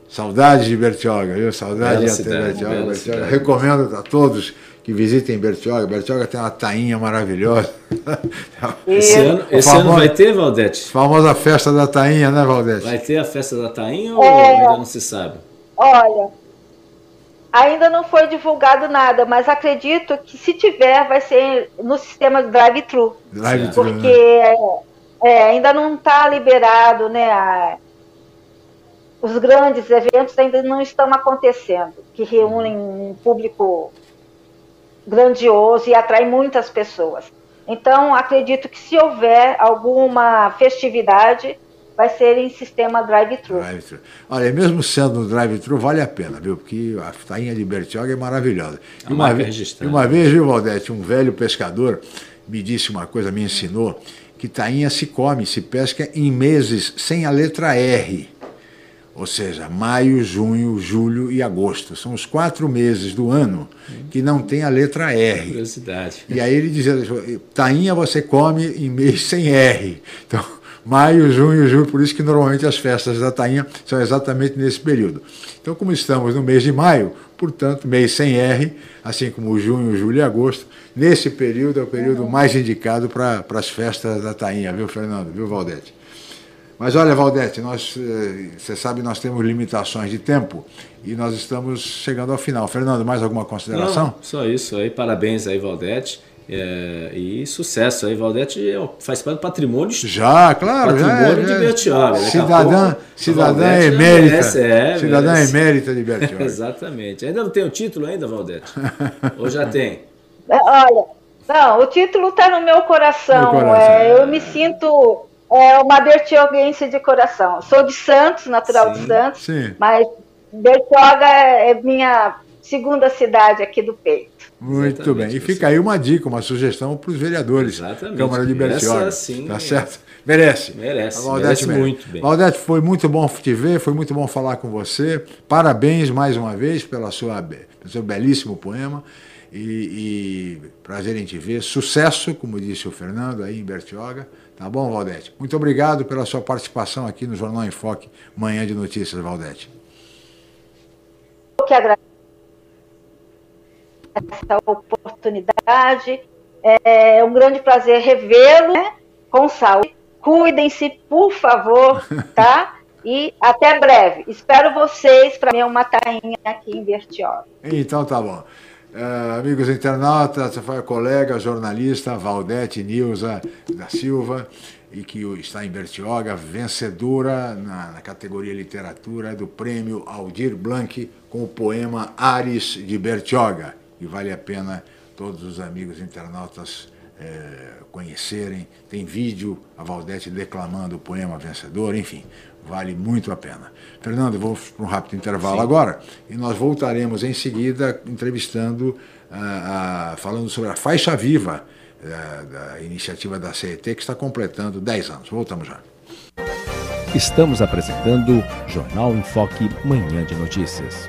Saudade de Bertioga, viu? Saudade de até Bertioga. Bertioga. Recomendo a todos que visitem Bertioga. Bertioga tem uma tainha maravilhosa. Esse, ano, esse famoso, ano vai ter, Valdete? Famosa festa da tainha, né, Valdete? Vai ter a festa da tainha ou é, ainda não se sabe? Olha, ainda não foi divulgado nada, mas acredito que se tiver, vai ser no sistema drive-thru. Drive-thru, Porque né? é, ainda não está liberado, né, a, os grandes eventos ainda não estão acontecendo, que reúnem um público grandioso e atrai muitas pessoas. Então, acredito que se houver alguma festividade, vai ser em sistema drive-thru. Drive Olha, mesmo sendo no drive-thru, vale a pena, viu? Porque a tainha de Bertioga é maravilhosa. E uma, vez, uma vez, viu, Valdete, um velho pescador me disse uma coisa, me ensinou, que tainha se come, se pesca em meses sem a letra R. Ou seja, maio, junho, julho e agosto. São os quatro meses do ano que não tem a letra R. Curiosidade. E aí ele dizia, tainha você come em mês sem R. Então, maio, junho, julho, por isso que normalmente as festas da tainha são exatamente nesse período. Então, como estamos no mês de maio, portanto, mês sem R, assim como junho, julho e agosto, nesse período é o período mais indicado para as festas da tainha, viu, Fernando? Viu, Valdete? Mas olha, Valdete, nós, eh, você sabe, nós temos limitações de tempo e nós estamos chegando ao final. Fernando, mais alguma consideração? Não, só isso aí. Parabéns aí, Valdete. É, e sucesso aí, Valdete é faz parte do patrimônio. Já, claro, patrimônio já, de Bertioga. Cidadã, cidadã emérita. é, cidadã merece. emérita de Bertioga. Exatamente. Ainda não tem o título ainda, Valdete? Ou já tem? É, olha, não, o título está no meu coração. coração. É, eu me sinto é uma bertioguense de coração. Sou de Santos, natural sim, de Santos, sim. mas Bertioga é minha segunda cidade aqui do peito. Muito Exatamente, bem. E fica aí uma dica, uma sugestão para os vereadores. Exatamente. Câmara de Bertioga. Essa, sim, tá certo? Merece. Merece. merece muito bem. Valdete, foi muito bom te ver, foi muito bom falar com você. Parabéns mais uma vez pela sua, pelo seu belíssimo poema. E, e prazer em te ver. Sucesso, como disse o Fernando, aí em Bertioga. Tá bom, Valdete? Muito obrigado pela sua participação aqui no Jornal em Foque, Manhã de Notícias, Valdete. Eu que agradeço essa oportunidade. É um grande prazer revê-lo né? com saúde. Cuidem-se, por favor, tá? E até breve. Espero vocês para mim uma tainha aqui em Bertioga. Então tá bom. Uh, amigos internautas, foi a colega jornalista Valdete Nilza da Silva, e que está em Bertioga, vencedora na, na, categoria literatura do prêmio Aldir Blanc com o poema Ares de Bertioga. E vale a pena todos os amigos internautas é, conhecerem. Tem vídeo, a Valdete declamando o poema vencedor, enfim, vale muito a pena. Fernando, vou para um rápido intervalo Sim. agora e nós voltaremos em seguida entrevistando, ah, ah, falando sobre a faixa viva da, da iniciativa da CET que está completando 10 anos. Voltamos já. Estamos apresentando Jornal em Foque Manhã de Notícias.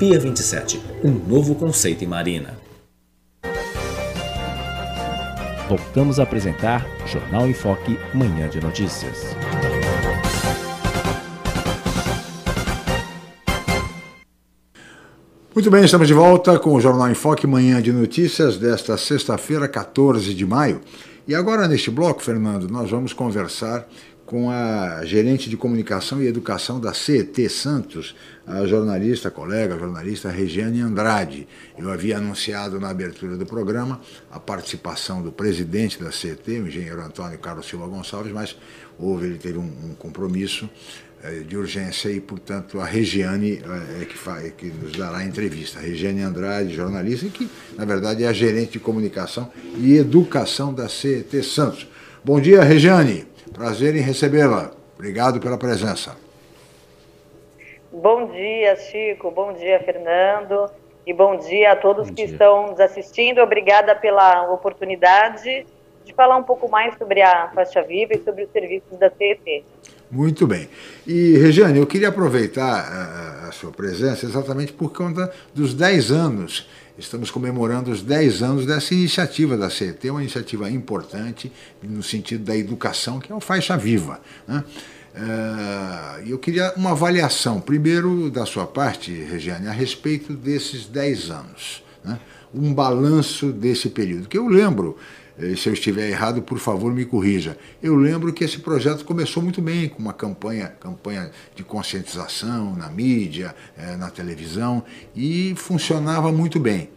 Pia 27, um novo conceito em marina. voltamos a apresentar Jornal em Foque, Manhã de Notícias. Muito bem, estamos de volta com o Jornal em Foque, Manhã de Notícias desta sexta-feira, 14 de maio. E agora, neste bloco, Fernando, nós vamos conversar com a gerente de comunicação e educação da CET Santos, a jornalista, a colega, jornalista Regiane Andrade. Eu havia anunciado na abertura do programa a participação do presidente da CET, o engenheiro Antônio Carlos Silva Gonçalves, mas houve, ele teve um, um compromisso eh, de urgência e, portanto, a Regiane eh, é que, faz, é que nos dará a entrevista. A Regiane Andrade, jornalista, que, na verdade, é a gerente de comunicação e educação da CET Santos. Bom dia, Regiane. Prazer em recebê-la. Obrigado pela presença. Bom dia, Chico. Bom dia, Fernando. E bom dia a todos bom que dia. estão nos assistindo. Obrigada pela oportunidade de falar um pouco mais sobre a faixa viva e sobre os serviços da CET. Muito bem. E, Regiane, eu queria aproveitar a, a sua presença exatamente por conta dos 10 anos Estamos comemorando os 10 anos dessa iniciativa da CET, uma iniciativa importante no sentido da educação, que é o Faixa Viva. Né? Uh, eu queria uma avaliação, primeiro da sua parte, Regiane, a respeito desses 10 anos. Né? Um balanço desse período. Que eu lembro, eh, se eu estiver errado, por favor, me corrija. Eu lembro que esse projeto começou muito bem, com uma campanha, campanha de conscientização na mídia, eh, na televisão, e funcionava muito bem.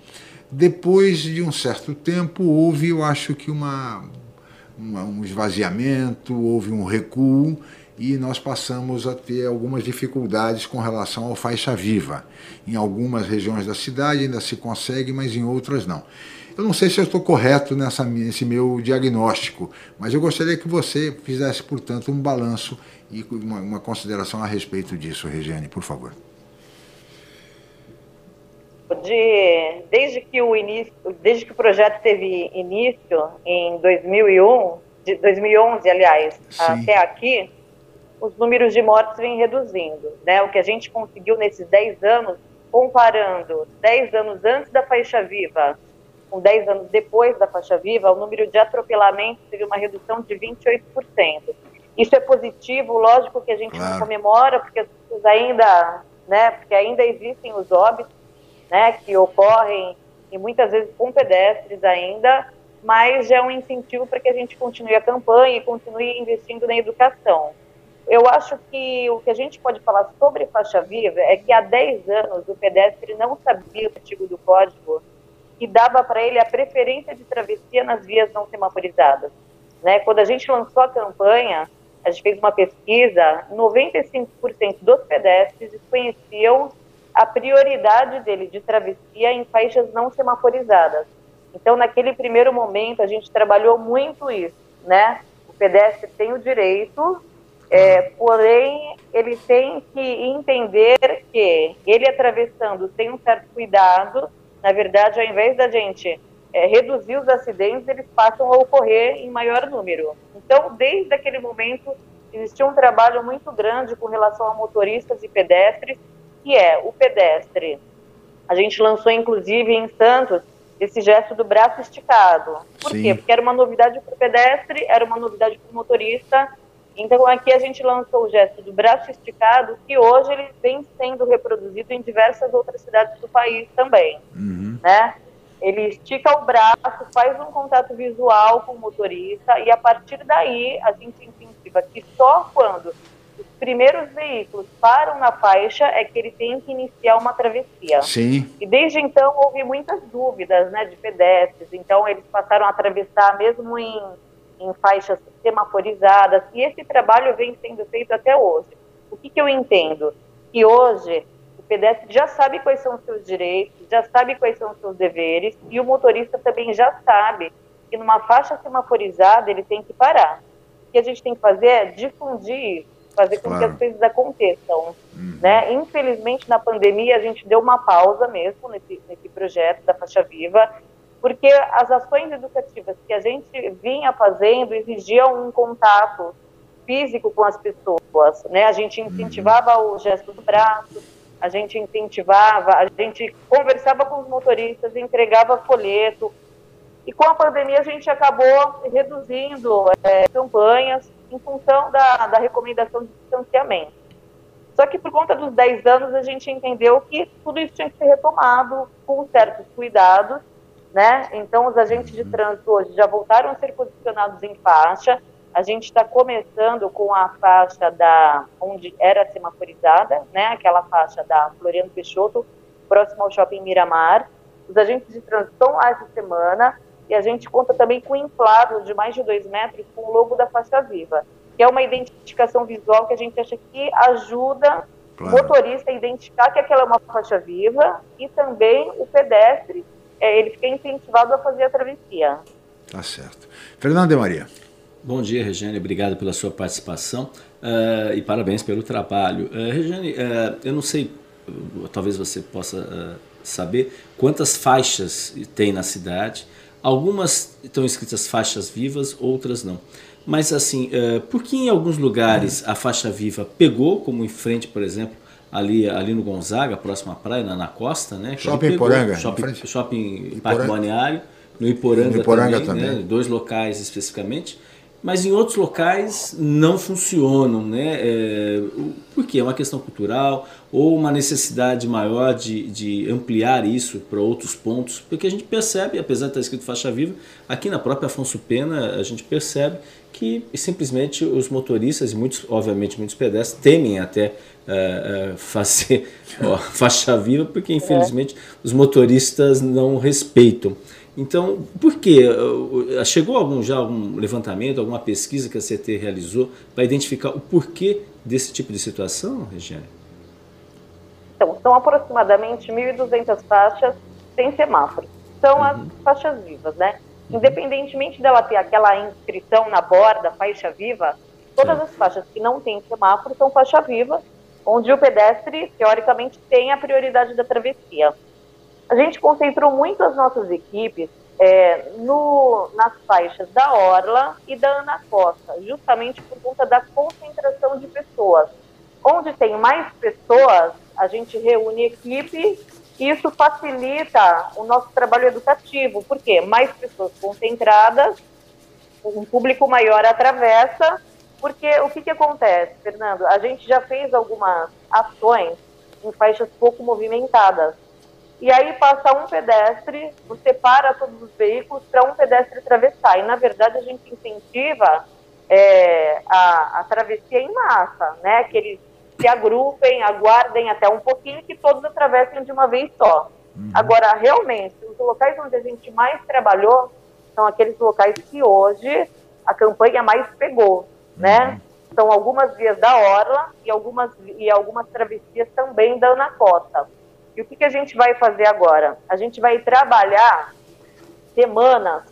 Depois de um certo tempo, houve, eu acho que uma, uma um esvaziamento, houve um recuo, e nós passamos a ter algumas dificuldades com relação ao faixa viva. Em algumas regiões da cidade ainda se consegue, mas em outras não. Eu não sei se eu estou correto nessa, nesse meu diagnóstico, mas eu gostaria que você fizesse, portanto, um balanço e uma, uma consideração a respeito disso, Regiane, por favor. De, desde que o início, desde que o projeto teve início em 2001, de 2011, aliás, Sim. até aqui, os números de mortes vêm reduzindo, né? O que a gente conseguiu nesses 10 anos, comparando 10 anos antes da faixa viva com 10 anos depois da faixa viva, o número de atropelamentos teve uma redução de 28%. Isso é positivo, lógico que a gente claro. não comemora, porque as pessoas ainda, né, porque ainda existem os óbitos, né, que ocorrem e muitas vezes com pedestres ainda, mas já é um incentivo para que a gente continue a campanha e continue investindo na educação. Eu acho que o que a gente pode falar sobre faixa viva é que há 10 anos o pedestre não sabia o artigo do código que dava para ele a preferência de travessia nas vias não semaforizadas. Né? Quando a gente lançou a campanha, a gente fez uma pesquisa, 95% dos pedestres desconheciam a prioridade dele de travessia em faixas não semaforizadas. Então, naquele primeiro momento, a gente trabalhou muito isso, né? O pedestre tem o direito, é, porém, ele tem que entender que ele atravessando sem um certo cuidado, na verdade, ao invés da gente é, reduzir os acidentes, eles passam a ocorrer em maior número. Então, desde aquele momento, existiu um trabalho muito grande com relação a motoristas e pedestres, que é o pedestre. A gente lançou, inclusive, em Santos, esse gesto do braço esticado. Por Sim. quê? Porque era uma novidade para o pedestre, era uma novidade para o motorista, então aqui a gente lançou o gesto do braço esticado, que hoje ele vem sendo reproduzido em diversas outras cidades do país também, uhum. né? Ele estica o braço, faz um contato visual com o motorista e a partir daí a gente incentiva que só quando os primeiros veículos param na faixa é que ele tem que iniciar uma travessia. Sim. E desde então houve muitas dúvidas né, de pedestres, então eles passaram a atravessar mesmo em, em faixas semaforizadas, e esse trabalho vem sendo feito até hoje. O que, que eu entendo? Que hoje o pedestre já sabe quais são os seus direitos, já sabe quais são os seus deveres, e o motorista também já sabe que numa faixa semaforizada ele tem que parar. O que a gente tem que fazer é difundir isso fazer com claro. que as coisas aconteçam. Uhum. Né? Infelizmente, na pandemia, a gente deu uma pausa mesmo nesse, nesse projeto da Faixa Viva, porque as ações educativas que a gente vinha fazendo exigiam um contato físico com as pessoas. Né? A gente uhum. incentivava o gesto do braço, a gente incentivava, a gente conversava com os motoristas, entregava folheto. E com a pandemia a gente acabou reduzindo é, campanhas em função da, da recomendação de distanciamento. Só que por conta dos 10 anos a gente entendeu que tudo isso tinha que ser retomado com certos cuidados, né? Então os agentes de trânsito hoje já voltaram a ser posicionados em faixa. A gente está começando com a faixa da onde era semaforizada, né? Aquela faixa da Floriano Peixoto, próximo ao Shopping Miramar. Os agentes de trânsito estão lá essa semana e a gente conta também com inflado de mais de dois metros com o logo da faixa viva, que é uma identificação visual que a gente acha que ajuda claro. o motorista a identificar que aquela é uma faixa viva e também o pedestre, é, ele fica incentivado a fazer a travessia. Tá certo. Fernando de Maria. Bom dia, Regiane. Obrigado pela sua participação uh, e parabéns pelo trabalho. Uh, Regiane, uh, eu não sei, talvez você possa saber quantas faixas tem na cidade Algumas estão escritas faixas vivas, outras não. Mas assim, uh, por que em alguns lugares a faixa viva pegou, como em frente, por exemplo, ali, ali no Gonzaga, próximo à praia, na, na costa, né? Shopping pegou, Iporanga. Shopping, shopping Parque Balneário, no Iporanga, no Iporanga também, também. Né? dois locais especificamente mas em outros locais não funcionam, né? É, por quê? É uma questão cultural ou uma necessidade maior de, de ampliar isso para outros pontos? Porque a gente percebe, apesar de estar escrito faixa viva, aqui na própria Afonso Pena a gente percebe que simplesmente os motoristas e muitos, obviamente, muitos pedestres temem até uh, uh, fazer ó, faixa viva, porque infelizmente os motoristas não respeitam. Então, por quê? Chegou algum já algum levantamento, alguma pesquisa que a CT realizou para identificar o porquê desse tipo de situação, Regiane? Então, são aproximadamente 1.200 faixas sem semáforo. São uhum. as faixas vivas, né? Uhum. Independentemente dela ter aquela inscrição na borda, faixa viva, todas as faixas que não têm semáforo são faixa viva, onde o pedestre, teoricamente, tem a prioridade da travessia. A gente concentrou muito as nossas equipes é, no, nas faixas da Orla e da Ana Costa, justamente por conta da concentração de pessoas. Onde tem mais pessoas, a gente reúne equipe e isso facilita o nosso trabalho educativo, porque mais pessoas concentradas, um público maior atravessa, porque o que, que acontece, Fernando? A gente já fez algumas ações em faixas pouco movimentadas e aí passa um pedestre, você para todos os veículos para um pedestre atravessar. E, na verdade, a gente incentiva é, a, a, travessia em massa, né? Que eles se agrupem, aguardem até um pouquinho que todos atravessem de uma vez só. Uhum. Agora, realmente, os locais onde a gente mais trabalhou são aqueles locais que hoje a campanha mais pegou, né? Uhum. São algumas vias da Orla e algumas, e algumas travessias também da Ana Costa. E o que, que a gente vai fazer agora? A gente vai trabalhar semanas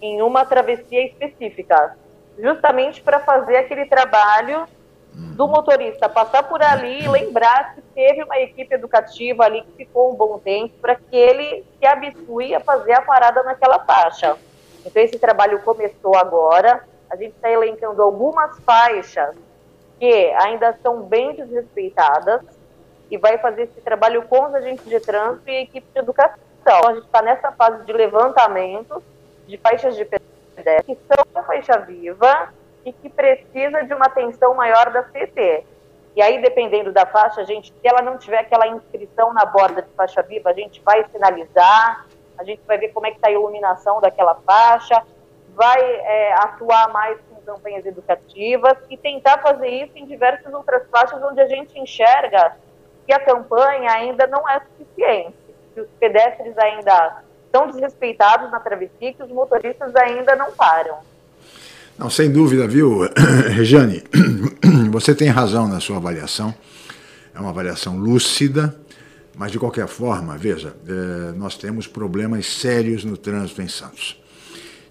em uma travessia específica, justamente para fazer aquele trabalho do motorista passar por ali e lembrar que teve uma equipe educativa ali que ficou um bom tempo para que ele se habitue a fazer a parada naquela faixa. Então esse trabalho começou agora. A gente está elencando algumas faixas que ainda são bem desrespeitadas e vai fazer esse trabalho com os agentes de trânsito e a equipe de educação. Então, a gente está nessa fase de levantamento de faixas de pedestre que são faixa viva e que precisa de uma atenção maior da CT. E aí, dependendo da faixa, a gente, se ela não tiver aquela inscrição na borda de faixa viva, a gente vai sinalizar, a gente vai ver como é que está a iluminação daquela faixa, vai é, atuar mais com campanhas educativas e tentar fazer isso em diversas outras faixas onde a gente enxerga que a campanha ainda não é suficiente, que os pedestres ainda são desrespeitados na travessia, que os motoristas ainda não param. Não, sem dúvida, viu, Regiane? Você tem razão na sua avaliação. É uma avaliação lúcida, mas de qualquer forma, veja, é, nós temos problemas sérios no trânsito em Santos.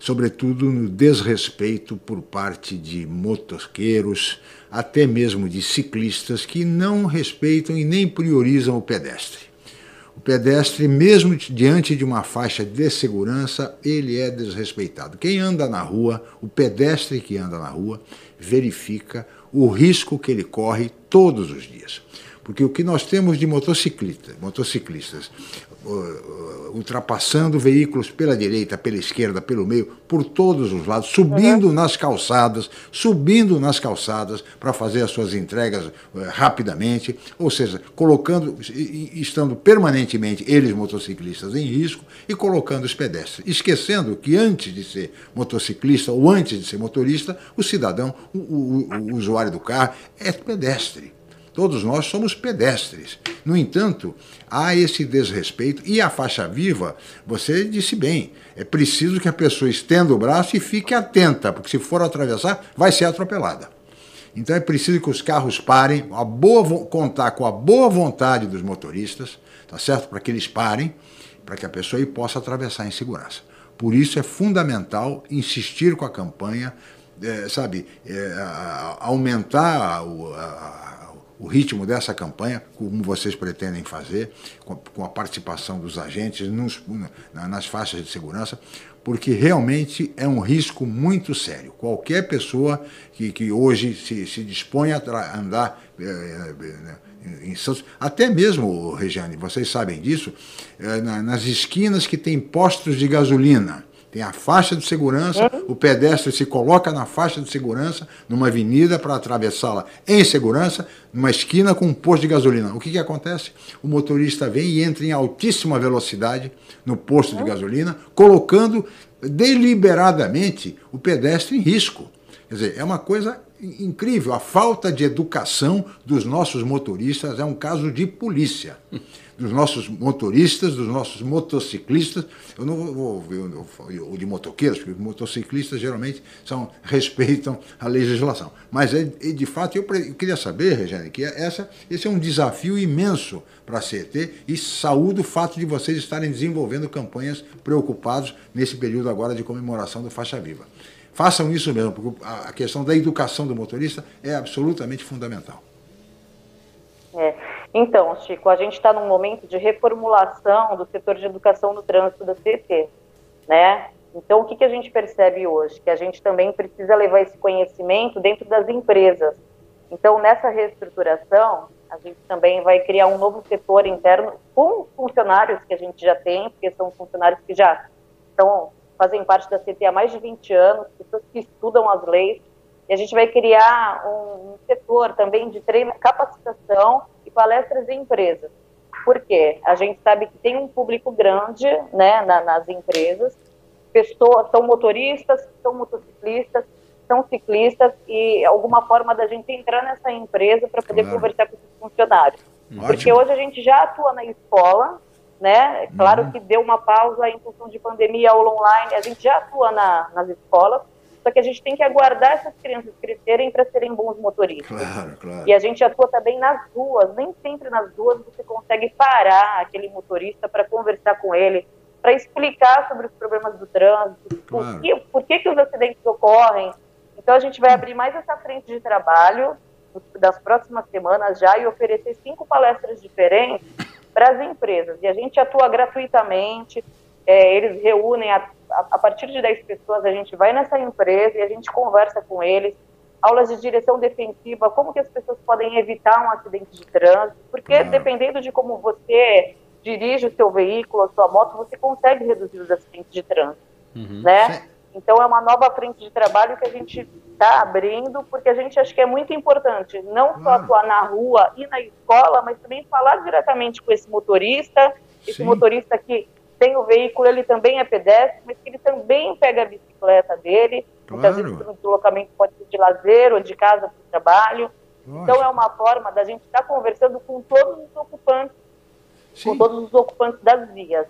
Sobretudo no desrespeito por parte de motoqueiros, até mesmo de ciclistas que não respeitam e nem priorizam o pedestre. O pedestre, mesmo diante de uma faixa de segurança, ele é desrespeitado. Quem anda na rua, o pedestre que anda na rua, verifica o risco que ele corre todos os dias. Porque o que nós temos de motociclista, motociclistas ultrapassando veículos pela direita, pela esquerda, pelo meio, por todos os lados, subindo uhum. nas calçadas, subindo nas calçadas para fazer as suas entregas eh, rapidamente, ou seja, colocando, estando permanentemente eles motociclistas em risco e colocando os pedestres, esquecendo que antes de ser motociclista ou antes de ser motorista, o cidadão, o, o, o usuário do carro é pedestre. Todos nós somos pedestres. No entanto, há esse desrespeito e a faixa viva, você disse bem, é preciso que a pessoa estenda o braço e fique atenta, porque se for atravessar, vai ser atropelada. Então é preciso que os carros parem, a boa, contar com a boa vontade dos motoristas, tá certo? Para que eles parem, para que a pessoa possa atravessar em segurança. Por isso é fundamental insistir com a campanha, é, sabe, é, aumentar a, a o ritmo dessa campanha, como vocês pretendem fazer, com, com a participação dos agentes nos, nas faixas de segurança, porque realmente é um risco muito sério. Qualquer pessoa que, que hoje se, se dispõe a andar é, é, em Santos, até mesmo, Regiane, vocês sabem disso, é, nas esquinas que tem postos de gasolina tem a faixa de segurança, uhum. o pedestre se coloca na faixa de segurança, numa avenida para atravessá-la em segurança, numa esquina com um posto de gasolina. O que, que acontece? O motorista vem e entra em altíssima velocidade no posto uhum. de gasolina, colocando deliberadamente o pedestre em risco. Quer dizer, é uma coisa incrível. A falta de educação dos nossos motoristas é um caso de polícia dos nossos motoristas, dos nossos motociclistas. Eu não vou o de motoqueiros, porque motociclistas geralmente são, respeitam a legislação. Mas, é, de fato, eu, eu queria saber, Regiane, que essa, esse é um desafio imenso para a CET e saúdo o fato de vocês estarem desenvolvendo campanhas preocupados nesse período agora de comemoração do Faixa Viva. Façam isso mesmo, porque a questão da educação do motorista é absolutamente fundamental. É. Então, Chico, a gente está num momento de reformulação do setor de educação no trânsito da CET, né? Então, o que, que a gente percebe hoje? Que a gente também precisa levar esse conhecimento dentro das empresas. Então, nessa reestruturação, a gente também vai criar um novo setor interno com funcionários que a gente já tem, porque são funcionários que já estão, fazem parte da CT há mais de 20 anos, pessoas que estudam as leis, e a gente vai criar um, um setor também de treino, capacitação palestras em empresas. Por quê? A gente sabe que tem um público grande né, na, nas empresas, pessoas, são motoristas, são motociclistas, são ciclistas, e alguma forma da gente entrar nessa empresa para poder claro. conversar com esses funcionários. Ótimo. Porque hoje a gente já atua na escola, né? Claro uhum. que deu uma pausa em função de pandemia, aula online, a gente já atua na, nas escolas, só que a gente tem que aguardar essas crianças crescerem para serem bons motoristas. Claro, claro. E a gente atua também nas ruas, nem sempre nas ruas você consegue parar aquele motorista para conversar com ele, para explicar sobre os problemas do trânsito, claro. por, que, por que, que os acidentes ocorrem. Então a gente vai abrir mais essa frente de trabalho das próximas semanas já e oferecer cinco palestras diferentes para as empresas. E a gente atua gratuitamente, é, eles reúnem a a, a partir de 10 pessoas, a gente vai nessa empresa e a gente conversa com eles, aulas de direção defensiva, como que as pessoas podem evitar um acidente de trânsito, porque uhum. dependendo de como você dirige o seu veículo, a sua moto, você consegue reduzir os acidentes de trânsito, uhum. né? Então é uma nova frente de trabalho que a gente está abrindo, porque a gente acha que é muito importante não só atuar na rua e na escola, mas também falar diretamente com esse motorista, esse Sim. motorista que tem o veículo, ele também é pedestre, mas que ele também pega a bicicleta dele, claro. Muitas vezes o deslocamento pode ser de lazer ou de casa para o trabalho. Lógico. Então é uma forma da gente estar tá conversando com todos os ocupantes, Sim. com todos os ocupantes das vias.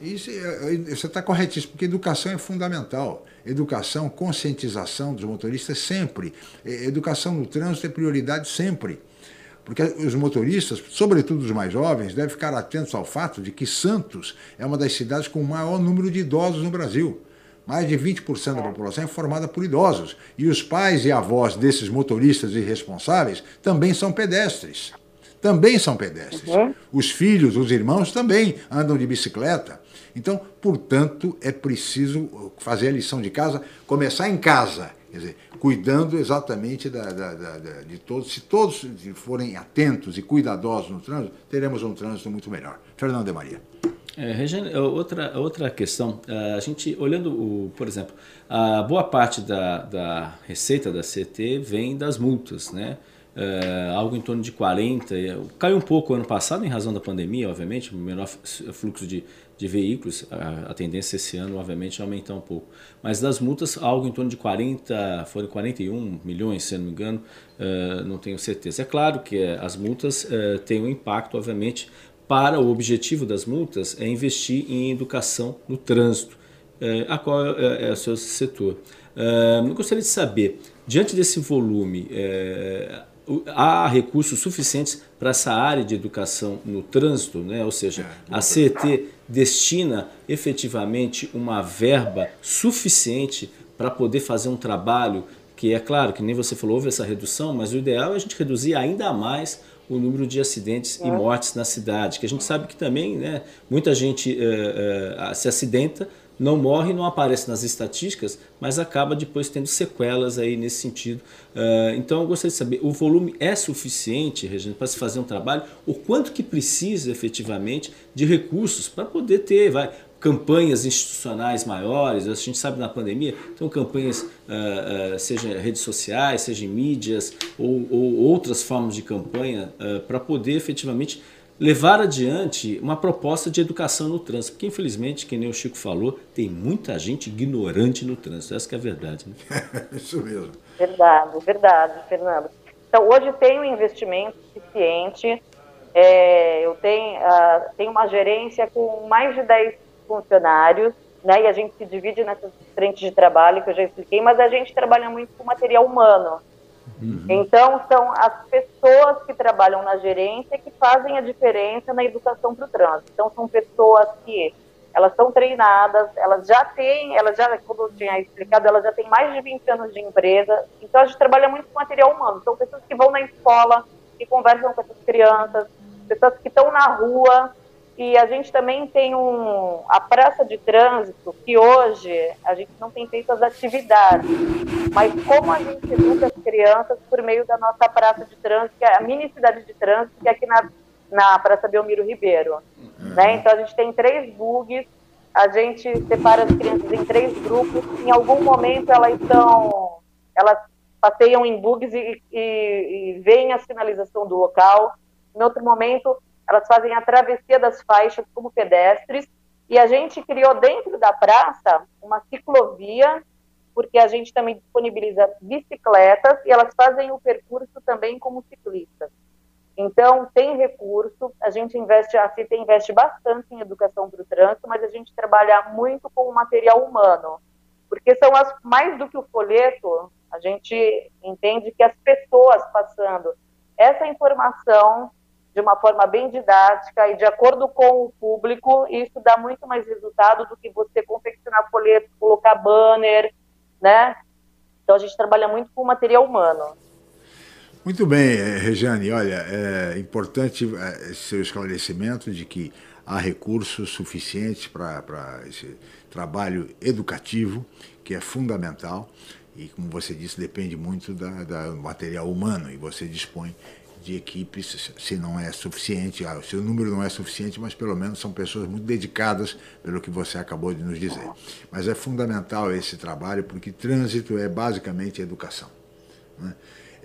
Isso, é, é, você está corretíssimo, porque educação é fundamental. Educação, conscientização dos motoristas sempre. Educação no trânsito é prioridade sempre. Porque os motoristas, sobretudo os mais jovens, devem ficar atentos ao fato de que Santos é uma das cidades com o maior número de idosos no Brasil. Mais de 20% da população é formada por idosos. E os pais e avós desses motoristas irresponsáveis também são pedestres. Também são pedestres. Uhum. Os filhos, os irmãos também andam de bicicleta. Então, portanto, é preciso fazer a lição de casa, começar em casa. Quer dizer, cuidando exatamente da, da, da, de todos. Se todos forem atentos e cuidadosos no trânsito, teremos um trânsito muito melhor. Fernando de Maria. É, Regina, é outra, outra questão, é, a gente olhando, o, por exemplo, a boa parte da, da receita da CT vem das multas, né? É, algo em torno de 40, caiu um pouco ano passado em razão da pandemia, obviamente, menor fluxo de, de veículos, a, a, tendência esse ano, obviamente, é aumentar um pouco. Mas das multas, algo em torno de 40, foram 41 milhões, se não me engano, uh, não tenho certeza. É claro que as multas uh, têm um impacto, obviamente, para o objetivo das multas é investir em educação no trânsito, a qual é, é o seu setor. eu gostaria de saber, diante desse volume, há recursos suficientes para essa área de educação no trânsito, né? ou seja, é, a CET destina efetivamente uma verba suficiente para poder fazer um trabalho que é claro que nem você falou, houve essa redução, mas o ideal é a gente reduzir ainda mais o número de acidentes é. e mortes na cidade, que a gente sabe que também né, muita gente é, é, se acidenta não morre, não aparece nas estatísticas, mas acaba depois tendo sequelas aí nesse sentido. Uh, então eu gostaria de saber, o volume é suficiente, Regina, para se fazer um trabalho? O quanto que precisa efetivamente de recursos para poder ter, vai, campanhas institucionais maiores, a gente sabe na pandemia, então campanhas, uh, seja redes sociais, seja em mídias ou, ou outras formas de campanha, para poder efetivamente levar adiante uma proposta de educação no trânsito, porque infelizmente, que nem o Chico falou, tem muita gente ignorante no trânsito, essa é a verdade. Né? Isso mesmo. Verdade, verdade, Fernando. Então, hoje tem um investimento suficiente, é, eu tenho, uh, tenho uma gerência com mais de 10 funcionários, né, e a gente se divide nessas frentes de trabalho que eu já expliquei, mas a gente trabalha muito com material humano, Uhum. Então, são as pessoas que trabalham na gerência que fazem a diferença na educação para o trânsito. Então, são pessoas que elas são treinadas, elas já têm, elas já, como eu tinha explicado, elas já têm mais de 20 anos de empresa. Então, a gente trabalha muito com material humano. São pessoas que vão na escola, que conversam com essas crianças, pessoas que estão na rua, e a gente também tem um, a praça de trânsito, que hoje a gente não tem feito as atividades, mas como a gente educa as crianças por meio da nossa praça de trânsito, que é a mini cidade de trânsito, que é aqui na, na Praça Belmiro Ribeiro. Uhum. Né? Então a gente tem três bugs, a gente separa as crianças em três grupos, em algum momento elas estão, elas passeiam em bugs e, e, e veem a sinalização do local, em outro momento elas fazem a travessia das faixas como pedestres, e a gente criou dentro da praça uma ciclovia, porque a gente também disponibiliza bicicletas e elas fazem o percurso também como ciclistas. Então, tem recurso, a gente investe, a CIT investe bastante em educação para o trânsito, mas a gente trabalha muito com o material humano, porque são as, mais do que o folheto, a gente entende que as pessoas passando essa informação de uma forma bem didática e de acordo com o público, isso dá muito mais resultado do que você confeccionar folhetos, colocar banner, né? Então a gente trabalha muito com material humano. Muito bem, eh, Regiane. Olha, é importante eh, seu esclarecimento de que há recursos suficientes para esse trabalho educativo, que é fundamental, e como você disse, depende muito do da material humano, e você dispõe de equipes, se não é suficiente, ah, se o número não é suficiente, mas pelo menos são pessoas muito dedicadas, pelo que você acabou de nos dizer. Mas é fundamental esse trabalho, porque trânsito é basicamente educação. Né?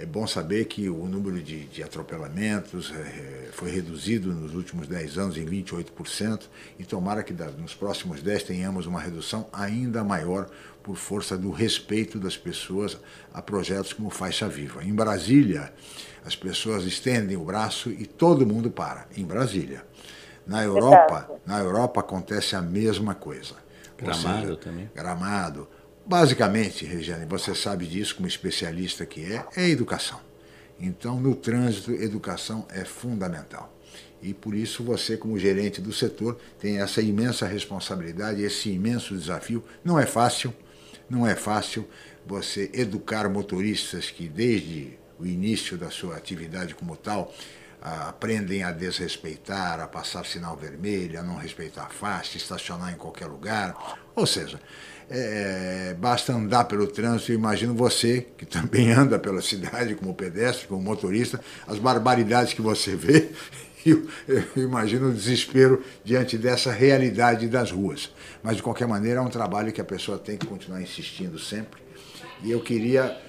é bom saber que o número de, de atropelamentos é, foi reduzido nos últimos 10 anos em 28%, e tomara que nos próximos 10 tenhamos uma redução ainda maior por força do respeito das pessoas a projetos como Faixa Viva. Em Brasília, as pessoas estendem o braço e todo mundo para, em Brasília. Na Europa, na Europa acontece a mesma coisa. Gramado seja, também. Gramado, Basicamente, Regiane, você sabe disso como especialista que é, é educação. Então, no trânsito, educação é fundamental. E por isso você, como gerente do setor, tem essa imensa responsabilidade, esse imenso desafio. Não é fácil, não é fácil você educar motoristas que desde o início da sua atividade como tal aprendem a desrespeitar, a passar sinal vermelho, a não respeitar a faixa, estacionar em qualquer lugar. Ou seja, é, basta andar pelo trânsito, imagino você, que também anda pela cidade como pedestre, como motorista, as barbaridades que você vê, eu, eu imagino o desespero diante dessa realidade das ruas. Mas, de qualquer maneira, é um trabalho que a pessoa tem que continuar insistindo sempre. E eu queria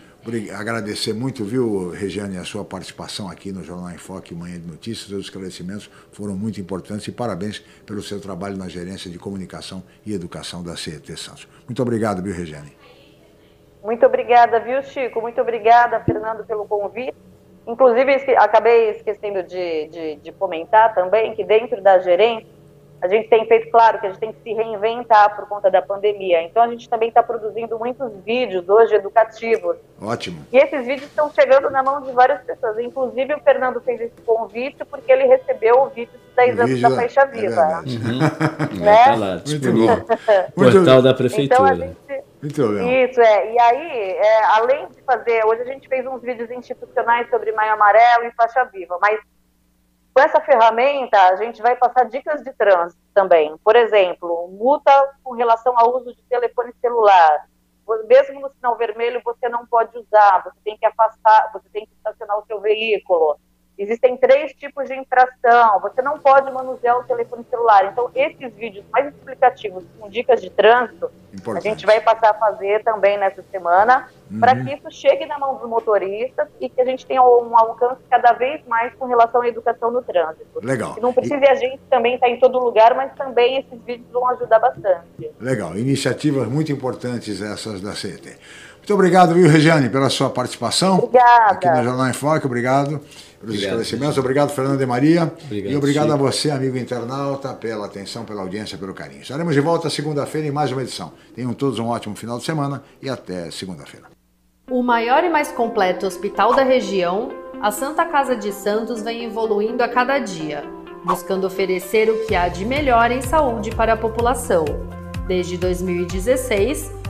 agradecer muito, viu, Regiane, a sua participação aqui no Jornal em Foque Manhã de Notícias. Os esclarecimentos foram muito importantes e parabéns pelo seu trabalho na gerência de comunicação e educação da CET Santos. Muito obrigado, viu, Regiane? Muito obrigada, viu, Chico? Muito obrigada, Fernando, pelo convite. Inclusive, acabei esquecendo de, de, de comentar também que dentro da gerência a gente tem feito, claro, que a gente tem que se reinventar por conta da pandemia. Então, a gente também está produzindo muitos vídeos hoje educativos. Ótimo. E esses vídeos estão chegando na mão de várias pessoas. Inclusive, o Fernando fez esse convite porque ele recebeu o vídeo dos 10 anos da Faixa Viva. É uhum. né? É, tá lá, disponível. Portal da Prefeitura. Então, gente... Isso, é. E aí, é, além de fazer, hoje a gente fez uns vídeos institucionais sobre Maio Amarelo e Faixa Viva, mas com essa ferramenta, a gente vai passar dicas de trânsito também. Por exemplo, multa com relação ao uso de telefone celular. Mesmo no sinal vermelho, você não pode usar, você tem que afastar, você tem que estacionar o seu veículo. Existem três tipos de infração. Você não pode manusear o telefone celular. Então, esses vídeos mais explicativos com dicas de trânsito, Importante. a gente vai passar a fazer também nessa semana, uhum. para que isso chegue na mão dos motoristas e que a gente tenha um alcance cada vez mais com relação à educação no trânsito. Legal. Que não precisa e... a gente também estar tá em todo lugar, mas também esses vídeos vão ajudar bastante. Legal. Iniciativas muito importantes essas da CET. Muito obrigado, viu, Regiane, pela sua participação. Obrigada. Aqui no Jornal em Foque. Obrigado pelos obrigado, esclarecimentos. Obrigado, Fernando de Maria. Obrigado, e obrigado Chico. a você, amigo internauta, pela atenção, pela audiência, pelo carinho. Estaremos de volta segunda-feira em mais uma edição. Tenham todos um ótimo final de semana e até segunda-feira. O maior e mais completo hospital da região, a Santa Casa de Santos vem evoluindo a cada dia, buscando oferecer o que há de melhor em saúde para a população. Desde 2016,